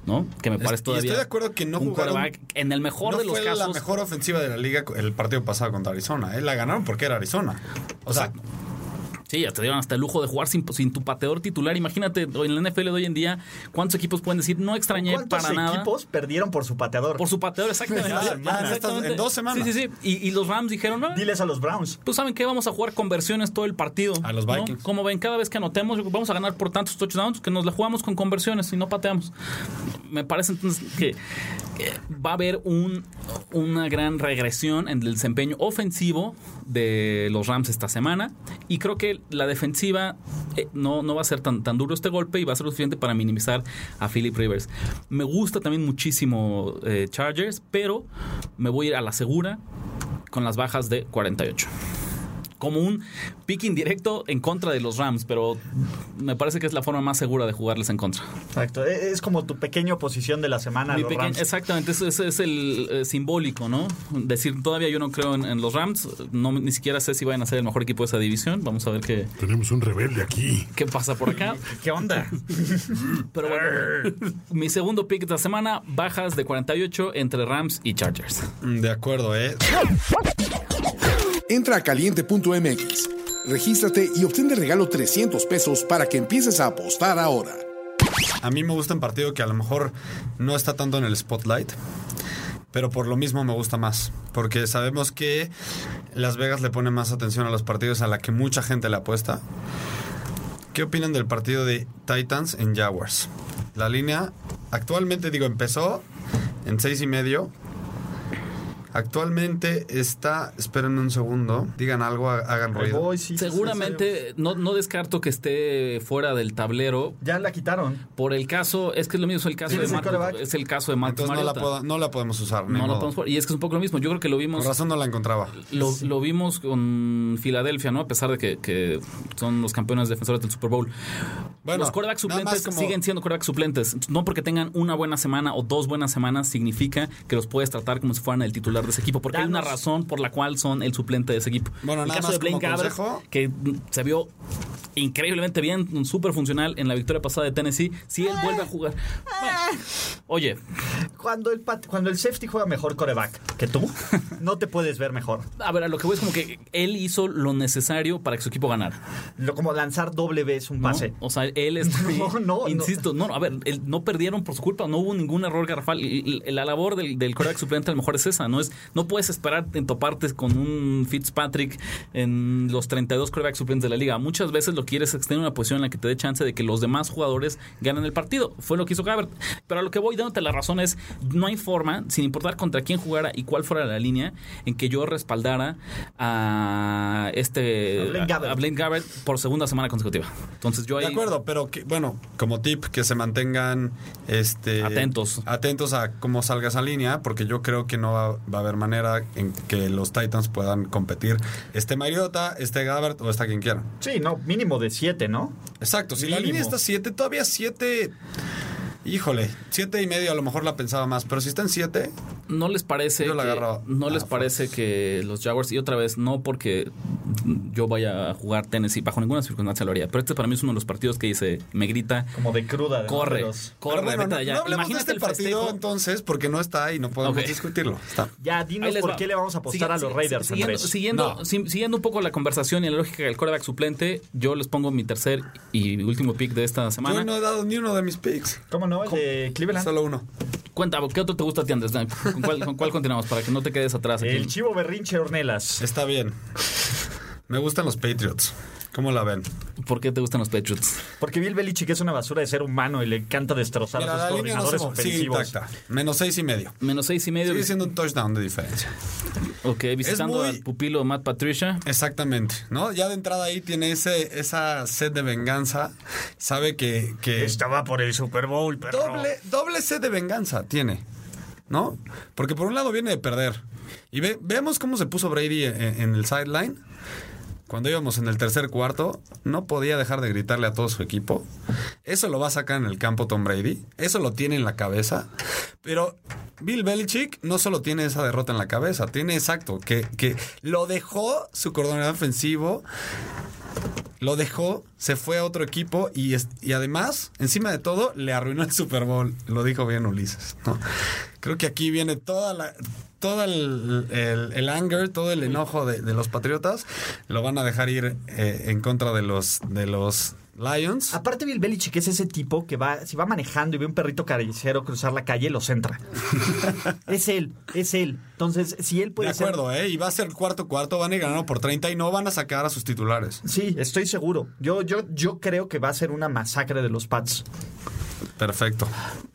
¿no? Que me parece y todavía estoy de acuerdo que no jugaron- en el mejor no de los fue casos. la mejor ofensiva de la liga el partido pasado contra Arizona. ¿eh? La ganaron porque era Arizona. O sea, Sí, ya te dieron hasta el lujo de jugar sin, sin tu pateador titular. Imagínate, en la NFL de hoy en día, ¿cuántos equipos pueden decir no extrañé ¿Cuántos para nada? equipos perdieron por su pateador? Por su pateador, exactamente. En estas- Exactamente. en dos semanas. Sí, sí, sí. Y, y los Rams dijeron, no, Diles a los Browns. pues saben que vamos a jugar conversiones todo el partido. A los ¿no? Vikings. Como ven, cada vez que anotemos, vamos a ganar por tantos touchdowns que nos la jugamos con conversiones y no pateamos. Me parece entonces que va a haber un, una gran regresión en el desempeño ofensivo de los Rams esta semana. Y creo que la defensiva eh, no, no va a ser tan, tan duro este golpe y va a ser lo suficiente para minimizar a Philip Rivers. Me gusta también muchísimo eh, Chargers, pero me voy a ir a la segura con las bajas de 48 como un pick indirecto en contra de los Rams, pero me parece que es la forma más segura de jugarles en contra. Exacto. E- Es como tu pequeña oposición de la semana a Mi los pequeño- Rams. exactamente, ese, es el eh, simbólico, ¿no? Decir, todavía yo no creo en, en los Rams, no, ni siquiera sé si vayan a ser el mejor equipo de esa división, vamos a ver qué, Tenemos un rebelde aquí. qué pasa por acá. ¿Qué onda? Pero bueno, mi segundo pick de la semana, bajas de 48 entre Rams y Chargers. de acuerdo, ¿eh? Entra a caliente.mx, regístrate y obtén de regalo 300 pesos para que empieces a apostar ahora. A mí me gusta un partido que a lo mejor no está tanto en el spotlight. pero por lo mismo me gusta más. Porque sabemos que Las Vegas le pone más atención a los partidos a la que mucha gente le apuesta. ¿Qué opinan del partido de Titans en Jaguars? La línea actualmente, digo, empezó en seis y medio. Actualmente está, esperen un segundo, digan algo, ha- hagan ruido. voy, sí, sí, sí, Seguramente no, no descarto que esté fuera del tablero. Ya la quitaron. por el caso, es que es lo mismo, es el caso ¿Quién de quarterback? es el caso de Entonces no la, no la podemos usar. No la podemos. Y es que es un poco lo mismo. Yo creo que lo vimos. Por razón no la encontraba. Lo, lo vimos con Filadelfia, ¿no? A pesar de que, que son los campeones defensores del Super Bowl. Bueno, los quarterbacks suplentes como- siguen siendo quarterbacks suplentes. No porque tengan una buena semana o dos buenas semanas significa que los puedes tratar como si fueran el titular de ese equipo. Porque hay una razón por la cual son el suplente de ese equipo. Bueno, el nada caso más de Blaine como Gabbert, consejo. que se vio increíblemente bien, súper funcional en la victoria pasada de Tennessee. Si él vuelve a jugar. Bueno, oye, Cuando el, pat- cuando el safety juega mejor coreback que tú, no te puedes ver mejor. a ver, a lo que voy es como que él hizo lo necesario para que su equipo ganara. Lo, como lanzar doble vez un ¿no? pase. O sea, él está ahí. No, no, Insisto, no. a ver, él- no perdieron por su culpa, no hubo ningún error garrafal. La labor del, del quarterback suplente a lo mejor es esa, ¿no? es No puedes esperar en toparte con un Fitzpatrick en los 32 quarterbacks suplentes de la liga. Muchas veces lo quieres es tener una posición en la que te dé chance de que los demás jugadores ganen el partido. Fue lo que hizo Gabbert. Pero a lo que voy dándote la razón es, no hay forma, sin importar contra quién jugara y cuál fuera la línea, en que yo respaldara a este A Blaine Gabbert. a Blaine Gabbert por segunda semana consecutiva. Entonces yo ahí De acuerdo, pero que, bueno, como tip, que se mantengan este, Atentos. atentos a cómo salga esa línea, porque yo creo que no va, va a haber manera en que los Titans puedan competir. Este Mariota, este Gabbert o está quien quiera. Sí, no, mínimo de siete, ¿no? Exacto, si la Mínimo. línea está 7, todavía 7. Híjole, siete y medio a lo mejor la pensaba más, pero si está en 7, no les parece Yo la que, no les parece que los Jaguars y otra vez no porque yo vaya a jugar Tennessee bajo ninguna circunstancia lo haría pero este para mí es uno de los partidos que dice me grita Como de cruda. corre De los- corre bueno, vete no, allá. no hablemos Imagínate de este el partido festejo. entonces, porque no está y no podemos discutirlo. Está. Ya, dinos les por va. qué le vamos a apostar Sigue- a los Raiders, siguiendo, siguiendo, No. si- siguiendo un poco la conversación y la lógica del quarterback suplente yo les pongo mi tercer y último pick de esta semana Yo no he dado ni uno de mis picks. ¿Cómo no? El de Cleveland. Solo uno. cuenta ¿qué otro te gusta a ti Andrés? ¿Con cuál, con cuál continuamos? para que no te quedes atrás aquí. El chivo berrinche Ornelas. Está bien. Me gustan los Patriots. ¿Cómo la ven? ¿por qué te gustan los Patriots? Porque Bill Belichick es una basura de ser humano y le encanta destrozar Mira, a sus no coordinadores ofensivos. intacta. Menos seis y medio. menos seis y medio Sigue siendo un touchdown de diferencia. ok visitando muy- al pupilo Matt Patricia Exactamente, ¿no? Ya de entrada ahí tiene ese, esa sed de venganza. Sabe que, que Estaba por el Super Bowl, pero doble, doble sed de venganza tiene, ¿no? Porque por un lado viene de perder. Y ve- veamos cómo se puso Brady en, el sideline. Cuando íbamos en el tercer cuarto, no podía dejar de gritarle a todo su equipo. Eso lo va a sacar en el campo Tom Brady. Eso lo tiene en la cabeza. Pero Bill Belichick no solo tiene esa derrota en la cabeza, tiene exacto, que, que lo dejó su coordinador ofensivo lo dejó, se fue a otro equipo y, y además, encima de todo, le arruinó el Super Bowl. Lo dijo bien Ulises. Creo que aquí viene toda la, todo el, el- el anger, todo el enojo de, de los Patriotas. Lo van a dejar ir eh, en contra de los, de los Lions. Aparte Bill Belichick es ese tipo que va, si va manejando y ve un perrito caricero cruzar la calle, lo centra. es él, es él. Entonces, si él De puede ser- acuerdo, ¿eh? Y va a ser cuarto cuarto, van a ir ganando por 30 y no van a sacar a sus titulares. Sí, estoy seguro. Yo, yo, yo creo que va a ser una masacre de los Pats. Perfecto.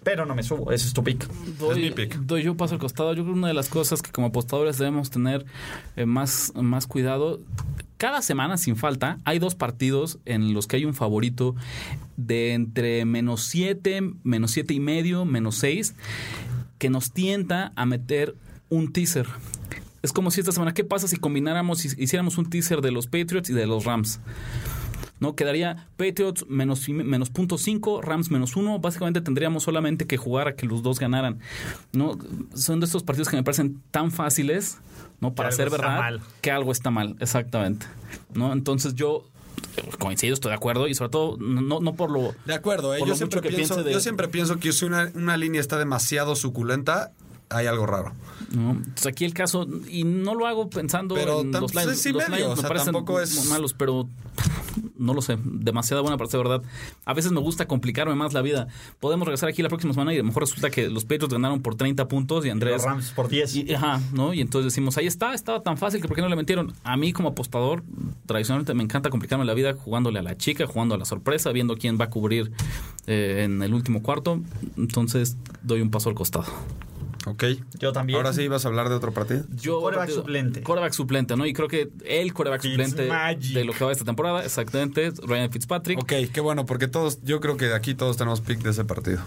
Pero no me subo, ese es tu pick. doy, mi pick. doy yo paso al costado. Yo creo que una de las cosas que como apostadores debemos tener eh, más, más cuidado. Cada semana, sin falta, hay dos partidos en los que hay un favorito de entre menos 7, menos siete y medio, menos 6, que nos tienta a meter un teaser. Es como si esta semana, ¿qué pasa si combináramos, y hiciéramos un teaser de los Patriots y de los Rams? ¿No? Quedaría Patriots menos, menos punto cinco, Rams menos uno. Básicamente tendríamos solamente que jugar a que los dos ganaran. ¿no? Son de estos partidos que me parecen tan fáciles, ¿no? Para ser verdad, mal. que algo está mal, exactamente. ¿no? Entonces yo coincido, estoy de acuerdo, y sobre todo, no, no por lo. De acuerdo, ¿eh? Por yo, lo siempre mucho que pienso, piense de- yo siempre pienso que si una, una línea está demasiado suculenta, hay algo raro. ¿no? Entonces aquí el caso, y no lo hago pensando Pero en los Lions. sí, los medio, Lions o me parecen tampoco es- malos, pero No lo sé. Demasiada buena para ser verdad. A veces me gusta complicarme más la vida. Podemos regresar aquí la próxima semana y a lo mejor resulta que los Patriots ganaron por 30 puntos y Andrés. Los Rams por 10. Y, ajá, ¿no? Y entonces decimos, ahí está, estaba tan fácil que ¿por qué no le metieron? A mí como apostador, tradicionalmente me encanta complicarme la vida jugándole a la chica, jugando a la sorpresa, viendo quién va a cubrir eh, en el último cuarto. Entonces doy un paso al costado. Ok. Yo también. Ahora sí vas a hablar de otro partido. Yo, Quarterback suplente. Quarterback suplente, ¿no? Y creo que el quarterback suplente de lo que va esta temporada, exactamente, Ryan Fitzpatrick, Ok, qué bueno, porque todos, yo creo que aquí todos tenemos pick de ese partido.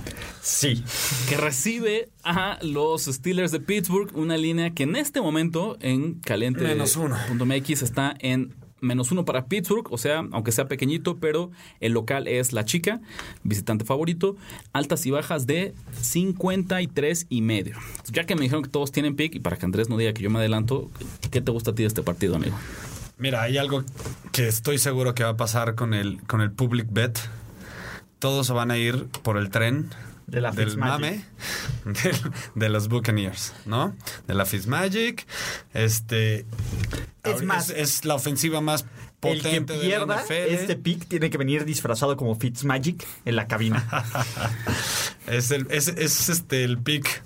Sí. que recibe a los Steelers de Pittsburgh, una línea que en este momento en caliente Menos uno. punto MX está en menos uno para Pittsburgh, o sea, aunque sea pequeñito, pero el local es la chica, visitante favorito, altas y bajas de 53 y medio. Ya que me dijeron que todos tienen pick, y para que Andrés no diga que yo me adelanto, ¿qué te gusta a ti de este partido, amigo? Mira, hay algo que estoy seguro que va a pasar con el, con el public bet. Todos van a ir por el tren De la del mame de, de los Buccaneers, ¿no? De la Fitzmagic. Este. Es más, es, la ofensiva más El que potente de la pierda NFL. este pick tiene que venir disfrazado como Fitzmagic en la cabina. Es, el, es, es este el pick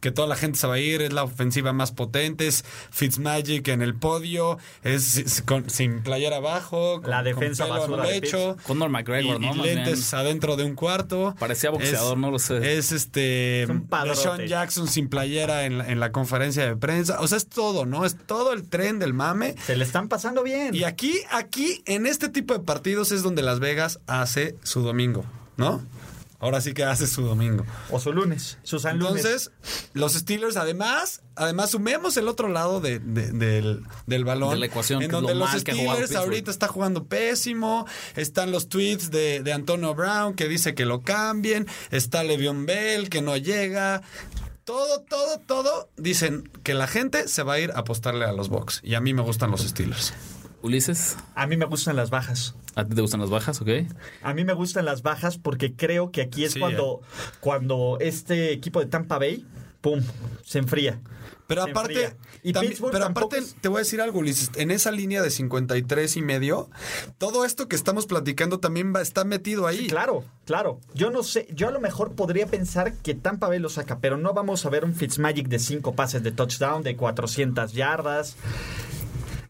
que toda la gente se va a ir, es la ofensiva más potente, es Fitzmagic en el podio, es, es con- sin playera abajo, con, La defensa con pelo basura al de pecho, Conor y, McGregor, y ¿no? Más bien. lentes adentro de un cuarto. Parecía boxeador, no lo sé. Es este Es un padrote. Deshaun Jackson sin playera en la, en la conferencia de prensa. O sea, es todo, ¿no? Es todo el tren del mame. Se le están pasando bien. Y aquí, aquí, en este tipo de partidos es donde Las Vegas hace su domingo, ¿no? Ahora sí que hace su domingo. O su lunes. Su San lunes. Entonces, los Steelers, además, además sumemos el otro lado de- de- del, del balón. De la ecuación, En donde lo los Steelers ahorita está jugando pésimo. Están los tweets de, de Antonio Brown que dice que lo cambien. Está Le'Veon Bell que no llega. Todo, todo, todo. Dicen que la gente se va a ir a apostarle a los Bucks. Y a mí me gustan los Steelers. Ulises, A mí me gustan las bajas. ¿a ti te gustan las bajas, ok? A mí me gustan las bajas porque creo que aquí es Sí, cuando, cuando este equipo de Tampa Bay, pum, se enfría. Pero Se aparte, enfría. Y también- pero aparte es- te voy a decir algo, Ulises. En esa línea de 53 y medio, todo esto que estamos platicando también va, está metido ahí. Claro, claro. Yo no sé, yo a lo mejor podría pensar que Tampa Bay lo saca, pero no vamos a ver un Fitzmagic de 5 pases de touchdown, de 400 yardas.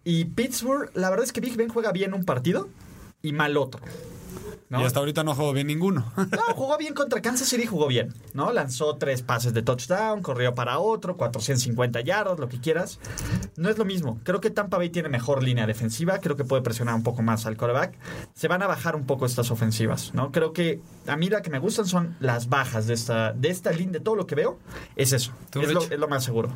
Y Pittsburgh, la verdad es que Big Ben juega bien un partido y mal otro. ¿no? Y hasta ahorita no juego bien ninguno. No, jugó bien contra Kansas City, jugó bien, ¿no? Lanzó tres pases de touchdown, corrió para otro, 450 yardas, lo que quieras. No es lo mismo. Creo que Tampa Bay tiene mejor línea defensiva, creo que puede presionar un poco más al quarterback. Se van a bajar un poco estas ofensivas, ¿no? Creo que a mí la que me gustan son las bajas de esta, de esta línea, de todo lo que veo, es eso. Es lo más seguro.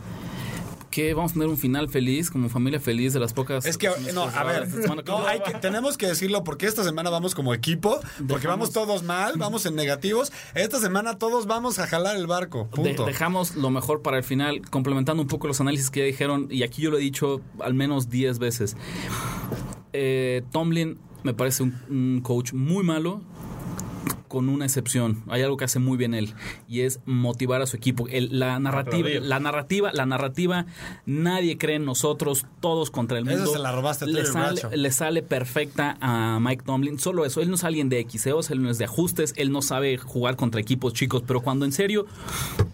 Que vamos a tener un final feliz, como familia feliz de las pocas. Es que, no, a ver, esta semana. no, hay que, tenemos que decirlo porque esta semana vamos como equipo, porque vamos todos mal, vamos en negativos. Esta semana todos vamos a jalar el barco, De- punto. dejamos lo mejor para el final, complementando un poco los análisis que ya dijeron, y aquí yo lo he dicho al menos 10 veces. Eh, Tomlin me parece un, un coach muy malo, con una excepción. Hay algo que hace muy bien él y es motivar a su equipo. El- la narrativa, Aplaudir. la narrativa, la narrativa, nadie cree en nosotros, todos contra el mundo. se la robaste le sale, le sale perfecta a Mike Tomlin. Solo eso, él no es alguien de XEOs, él no es de ajustes, él no sabe jugar contra equipos chicos, pero cuando en serio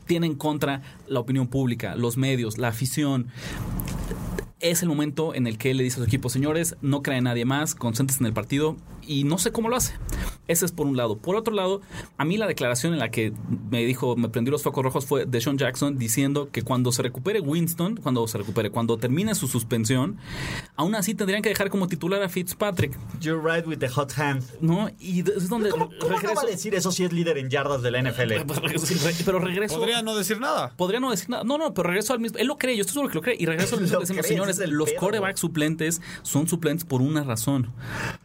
tiene en contra la opinión pública, los medios, la afición. Es el momento en el que él le dice a su equipo, señores, no creen nadie más, concéntrense en el partido y no sé cómo lo hace. Ese es por un lado. Por otro lado, a mí la declaración en la que me dijo, me prendió los focos rojos fue de Sean Jackson diciendo que cuando se recupere Winston, cuando se recupere, cuando termine su suspensión, aún así tendrían que dejar como titular a Fitzpatrick, You're right with the hot hand. ¿no? Y es donde ¿Cómo, cómo a decir eso si es líder en yardas de la NFL? Pero regreso. Podría no decir nada. Podría no decir nada. No, no, pero regreso al mismo. Él lo cree, yo estoy seguro que lo cree. Y regreso al mismo. Lo Decimos, cree, señores, los pedo. corebacks suplentes son suplentes por una razón.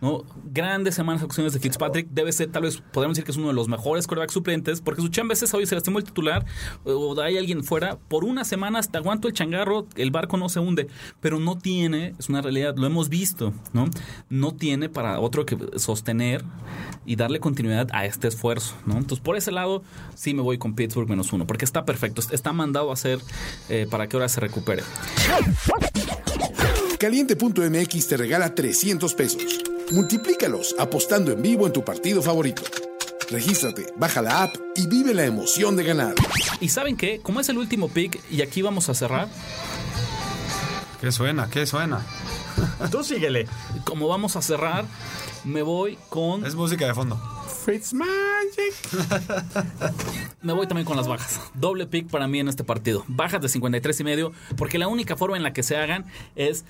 ¿no? Grandes semanas acciones de Fitzpatrick. Debe ser, tal vez, podríamos decir que es uno de los mejores corebacks suplentes, porque su chamba es hoy se lastimó el titular, o hay alguien fuera. Por una semana hasta aguanto el changarro, el barco no se hunde. Pero no tiene, es una realidad, lo hemos visto, ¿no? No tiene para otro que sostener y darle continuidad a este esfuerzo, ¿no? Entonces, por ese lado, sí me voy con Pittsburgh menos uno, porque está perfecto, está mandado a hacer eh, para que ahora se recupere. Caliente.mx te regala 300 pesos. Multiplícalos apostando en vivo en tu partido favorito. Regístrate, baja la app y vive la emoción de ganar. Y ¿saben qué? Como es el último pick y aquí vamos a cerrar, ¿Qué suena? ¿Qué suena? Tú síguele. como vamos a cerrar, me voy con Es música de fondo. Fritz Magic. me voy también con las bajas. Doble pick para mí en este partido. Bajas de 53 y medio, porque la única forma en la que se hagan es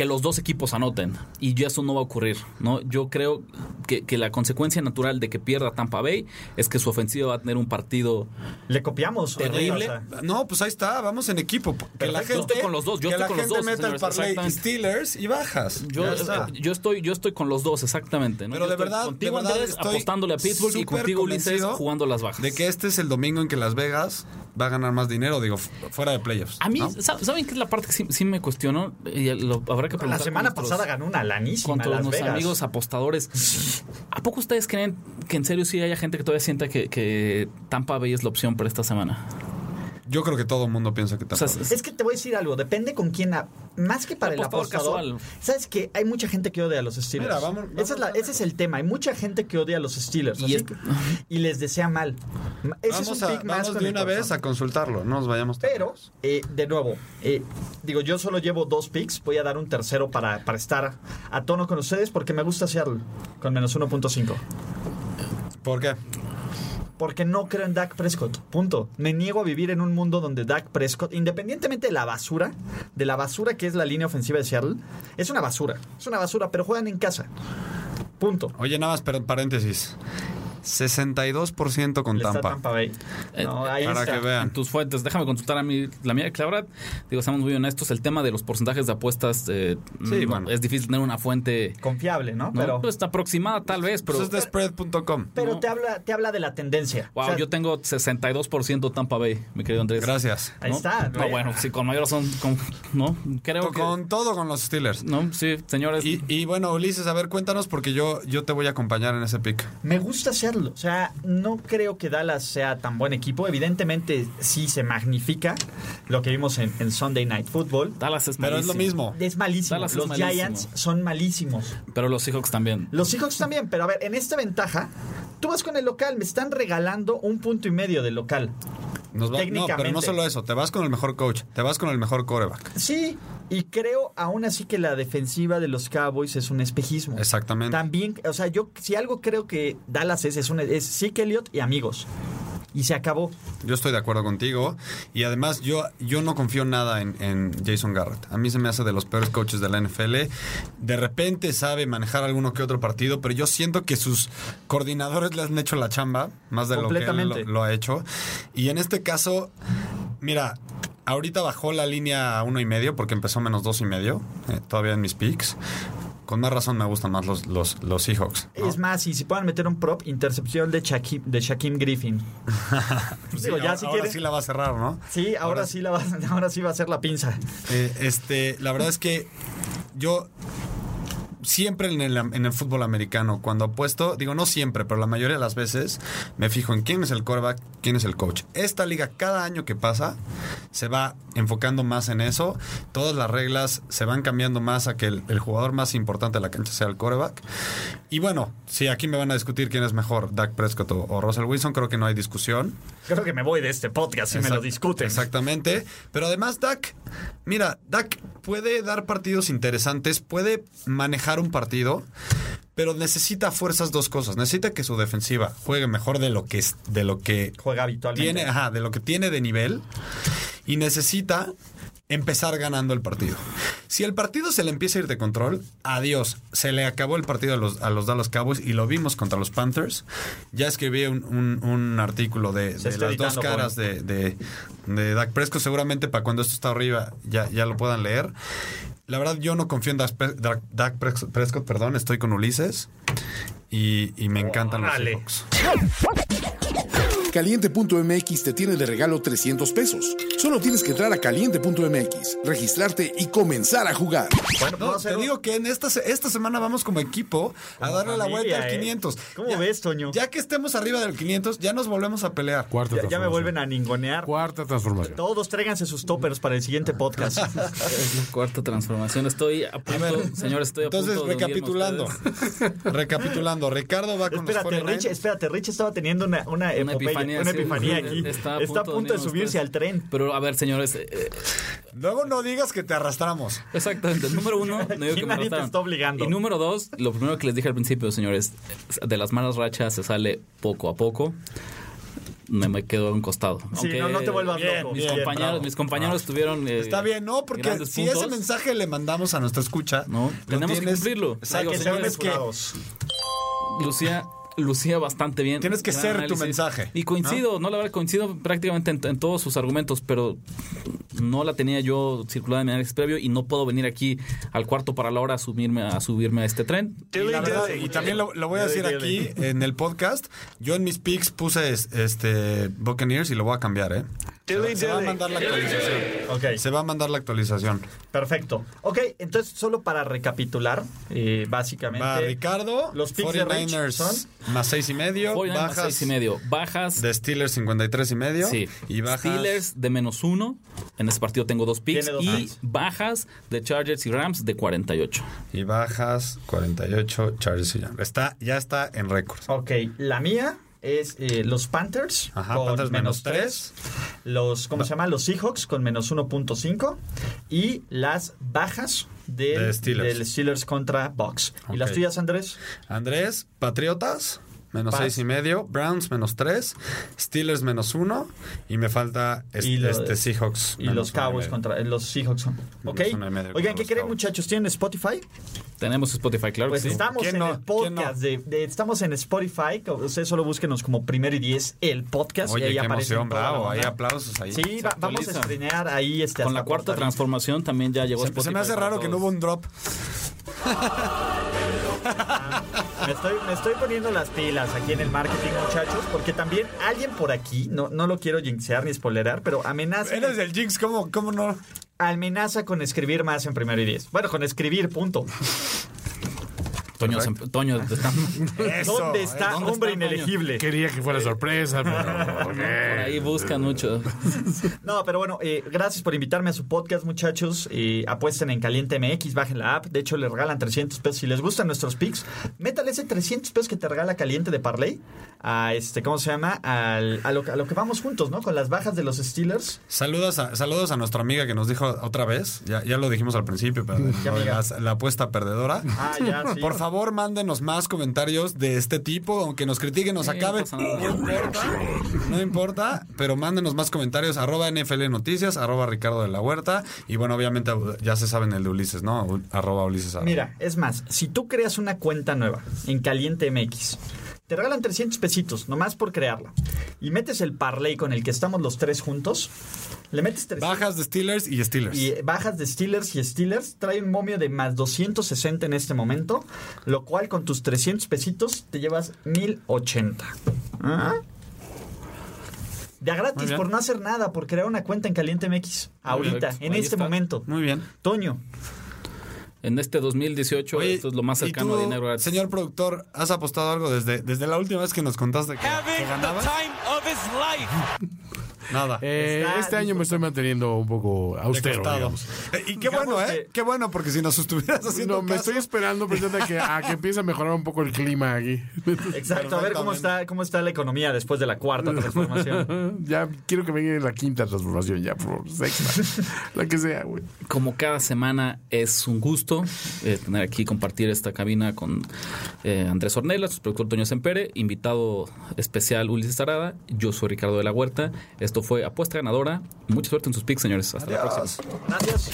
que los dos equipos anoten. Y ya eso no va a ocurrir. ¿no? Yo creo que, que la consecuencia natural de que pierda Tampa Bay es que su ofensiva va a tener un partido Le copiamos. Terrible. O sea, No, pues ahí está, vamos en equipo. Que la gente, Yo estoy con los dos, yo que estoy la con los dos, meta el señores, parlay exactamente. Steelers y bajas. Yo, eh, yo estoy yo estoy con los dos exactamente ¿no? Pero Yo de estoy verdad, contigo de verdad Andrés estoy apostándole a Pittsburgh y contigo Ulises jugando las bajas De que este es el domingo en que Las Vegas va a ganar más dinero, digo, fu- fuera de playoffs. a mí ¿no? ¿sab- saben qué es la parte que sí, sí me cuestionó y lo habrá que la preguntar semana con nuestros- pasada ganó una lanísima nuestros Vegas. amigos apostadores ¿a poco ustedes creen que en serio sí haya gente que todavía sienta que, que Tampa Bay es la opción para esta semana? Yo creo que todo el mundo piensa que O sea, Tampa Bay. es- Es que te voy a decir algo, depende con quién, a- más que para el Apostador apostador. casual. ¿Sabes que Hay mucha gente que odia a los Steelers. Mira, vamos- vamos Esa es la- a- ese es el tema, hay mucha gente que odia a los Steelers. Y es- que- y les desea mal. Ese vamos es un a, pick más vamos de una vez a consultarlo, no nos vayamos tan Pero, eh, de nuevo, eh, digo, yo solo llevo dos picks. Voy a dar un tercero para, para estar a tono con ustedes porque me gusta Seattle con menos 1.5. ¿Por qué? Porque no creo en Dak Prescott. Punto. Me niego a vivir en un mundo donde Dak Prescott, independientemente de la basura, de la basura que es la línea ofensiva de Seattle, es una basura. Es una basura, pero juegan en casa. Punto. Oye, nada más, pero paréntesis. 62% con Tampa. Tampa Bay. Eh, No, ahí Para está. que vean. en tus fuentes, déjame consultar a mí la mía, que la verdad, digo, estamos muy honestos, el tema de los porcentajes de apuestas, eh, Sí, no, bueno. es difícil tener una fuente Confiable, ¿no? ¿no? Pero, Pues aproximada tal vez, pero... Pues es de spread.com. pero no. te, habla, te habla de la tendencia. Wow, O sea, yo tengo 62% Tampa Bay, mi querido Andrés. Gracias. Ahí está. No, bueno, sí, con mayor razón, con- ¿no? Creo Con, que... con todo con los Steelers. No, sí, señores. Y, y bueno, Ulises, a ver, cuéntanos porque yo, yo te voy a acompañar en ese pick. Me gusta hacerlo. O sea, no creo que Dallas sea tan buen equipo. Evidentemente, sí se magnifica lo que vimos en, en Sunday Night Football. Dallas es Pero es lo malísimo. mismo. Es malísimo. Dallas es Los malísimo. Giants son malísimos. Pero los Seahawks también. Los Seahawks también, pero a ver, en esta ventaja, tú vas con el local, me están regalando un punto y medio del local. Nos va- no, pero no Técnicamente. solo eso, te vas con el mejor coach, te vas con el mejor quarterback. Sí, y creo aún así que la defensiva de los Cowboys es un espejismo. Exactamente. También, o sea, yo si algo creo que Dallas es, es, un, es Zeke Elliott y amigos. Y se acabó. Yo estoy de acuerdo contigo. Y además, yo, yo no confío nada en, en Jason Garrett. A mí se me hace de los peores coaches de la NFL. De repente sabe manejar alguno que otro partido, pero yo siento que sus coordinadores le han hecho la chamba más de lo que él lo ha hecho. Y en este caso, mira, ahorita bajó la línea a uno y medio porque empezó menos dos y medio, eh, todavía en mis picks. Con más razón me gustan más los, los, los Seahawks. ¿no? Es más, y si puedan meter un prop, intercepción de Shaquem, de Shaquem Griffin. Pues Digo, sí, ya ahora, si ahora quieren- sí la va a cerrar, ¿no? Sí, ahora, sí la va, ahora sí va a ser la pinza. Eh, este, la verdad es que yo siempre en el, fútbol americano, cuando apuesto, digo no siempre, pero la mayoría de las veces me fijo en quién es el quarterback, quién es el coach. Esta liga, cada año que pasa, se va enfocando más en eso. Todas las reglas se van cambiando más a que el, el jugador más importante de la cancha sea el quarterback. Y bueno, si aquí me van a discutir quién es mejor, Dak Prescott o, o Russell Wilson, creo que no hay discusión. Creo que me voy de este podcast si me lo Exact- discuten. Exactamente. Pero además, Dak, mira, Dak puede dar partidos interesantes, puede manejar un partido, pero necesita fuerzas dos cosas. Necesita que su defensiva juegue mejor de lo que es, de lo que Juega habitualmente. tiene, ajá, de lo que tiene de nivel y necesita empezar ganando el partido. Si el partido se le empieza a ir de control, adiós. Se le acabó el partido a los, a los Dallas Cowboys y lo vimos contra los Panthers. Ya escribí un, un- un artículo de, las dos caras de, de, de Dak Prescott. Seguramente para cuando esto está arriba ya, ya lo puedan leer. La verdad, yo no confío en Dak, Pre- Dak- Dak Pres- Prescott, perdón, estoy con Ulises y, y me encantan Órale. los Seahawks. Caliente.mx te tiene de regalo 300 pesos. Solo tienes que entrar a caliente.mx, registrarte y comenzar a jugar. Bueno, No, te digo que en esta, esta semana vamos como equipo a darle la vuelta al ¿eh? 500. ¿Cómo ves, Toño? Ya que estemos arriba del 500, ya nos volvemos a pelear. Cuarta Ya, ya me vuelven a ningonear. Cuarta transformación. Todos tráiganse sus toppers para el siguiente podcast. Es la cuarta transformación. Estoy a punto, ver, señor, estoy a Entonces, punto recapitulando. recapitulando. Ricardo va con espérate, los 49ers. Rich, espérate, Rich estaba teniendo una, una, epifanía, una sí. epifanía aquí. Está Está a punto, de subirse ustedes. al tren. Pero a ver, señores, eh, eh, Luego no digas que te arrastramos. exactamente. Número uno, no digo que me nadie te está obligando. Y número dos, lo primero que les dije al principio, señores, de las malas rachas se sale poco a poco. Me, me quedo a un costado. Sí, no, no te vuelvas Bien, loco. Mis bien, compañeros, bravo. mis compañeros tuvieron. eh, Está bien, ¿no? Porque si puntos. ese mensaje le mandamos a nuestra escucha, No, tenemos que tienes- cumplirlo. Exacto, Digo, que señores, que jurados. Lucía, lucía bastante bien. Tienes que ser tu mensaje, Y coincido, ¿no? La verdad, coincido prácticamente en, en todos sus argumentos, pero no la tenía yo circulada en mi análisis previo y no puedo venir aquí al cuarto para la hora a subirme a, subirme a este tren. Y, la verdad, y también lo, lo voy a decir aquí en el podcast. Yo en mis picks puse es- este Buccaneers y lo voy a cambiar, ¿eh? Se va, se va a mandar la actualización. Ok. Se va a mandar la actualización. Perfecto. Ok, entonces solo para recapitular, eh, básicamente. Va Ricardo, Los picks de Rich 49ers son- más seis y medio, 49 más bajas seis y medio. Bajas de Steelers 53 y medio Sí. y bajas Steelers de menos uno. En ese partido tengo dos picks. Dos y picks. bajas de Chargers y Rams de 48. y bajas 48 Chargers y Rams. Está ya está en récord. Ok, la mía es eh, los Panthers Ajá, con Panthers menos menos 3. Los, ¿cómo se llama? Los Seahawks con menos 1.5. Y las bajas del, De Steelers. del Steelers contra Bucks. ¿Y las tuyas, Andrés? Andrés, Patriotas, menos Paz. seis y medio. Browns, menos tres. Steelers, menos uno. Y me falta es- Y lo- este Seahawks. Y menos los Cowboys contra eh, los Seahawks. Ok. y medio Oigan, ¿qué creen, muchachos? ¿Tienen Spotify? Tenemos Spotify, claro Pues que sí. estamos ¿Quién en no? el podcast de, de- estamos en Spotify. Ustedes solo búsquenos como primero y diez el podcast. y ahí qué aparece emoción, toda la bravo. Hay aplausos ahí. Sí, va- vamos a estrenar ahí este Con la cuarta transformación también ya llegó Se, Spotify. se me hace raro que no hubo un drop. Me estoy, me estoy poniendo las pilas aquí en el marketing, muchachos, porque también alguien por aquí, no, no lo quiero jinxear ni spoilerar, pero amenaza, Eres el Jinx, ¿cómo, cómo no? amenaza con escribir más en primero y diez. Bueno, con escribir, punto. Toño, se- Toño, Eso, ¿Dónde ¿eh? está ¿dónde hombre está, inelegible? Quería que fuera sorpresa, pero. por ahí buscan mucho. No, pero bueno, eh, gracias por invitarme a su podcast, muchachos. Eh, apuesten en Caliente MX, bajen la app. De hecho, les regalan 300 pesos. Si les gustan nuestros picks, métale ese 300 pesos que te regala Caliente de Parley a este, ¿cómo se llama? Al- a, lo, a lo que vamos juntos, ¿no? Con las bajas de los Steelers. Saludos a, saludos a nuestra amiga que nos dijo otra vez, ya, ya lo dijimos al principio, pero ¿Qué lo de amiga? las- la apuesta perdedora. Ah, ya, sí. Por favor, mándenos más comentarios de este tipo, aunque nos critiquen, nos no acabe. No importa, no importa, pero mándenos más comentarios, arroba NFL Noticias, arroba Ricardo de la Huerta, y bueno, obviamente ya se saben el de Ulises, ¿no? Arroba Ulises. arroba. Mira, es más, si tú creas una cuenta nueva en Caliente MX, te regalan 300 pesitos, nomás por crearla, y metes el parlay con el que estamos los tres juntos, le metes 300 Bajas de Steelers y Steelers. y bajas de Steelers y Steelers, trae un momio de más 260 en este momento, lo cual con tus 300 pesitos te llevas 1080. ¿Ah? De a gratis, por no hacer nada, por crear una cuenta en Caliente MX, ahorita, Perfecto. en Ahí este está. momento. Muy bien. Toño, En este 2018, Oye, esto es lo más ¿y cercano tú, a dinero gratis. Señor productor, ¿has apostado algo desde, desde la última vez que nos contaste que, que ganabas? Nada. Eh, este año me estoy manteniendo un poco austero, digamos. Y qué Digamos bueno, ¿eh? que- Qué bueno, porque si nos estuvieras haciendo No, me caso- estoy esperando precisamente a que, a que empiece a mejorar un poco el clima aquí. exacto, a ver cómo está, cómo está la economía después de la cuarta transformación. ya quiero que venga la quinta transformación, ya, por sexta. la que sea, güey. Como cada semana es un gusto eh, tener aquí compartir esta cabina con eh, Andrés Ornelas, su productor Toño Sempere, invitado especial Ulises Arada, yo soy Ricardo de la Huerta. Esto fue Apuesta Ganadora. Mucha suerte en sus picks, señores. Hasta la próxima. Gracias.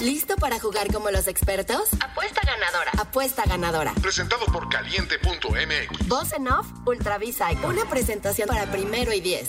¿Listo para jugar como los expertos? Apuesta ganadora. Apuesta ganadora. Presentado por caliente.mx. Voz en off, Ultra Psycho. Una presentación para primero y diez.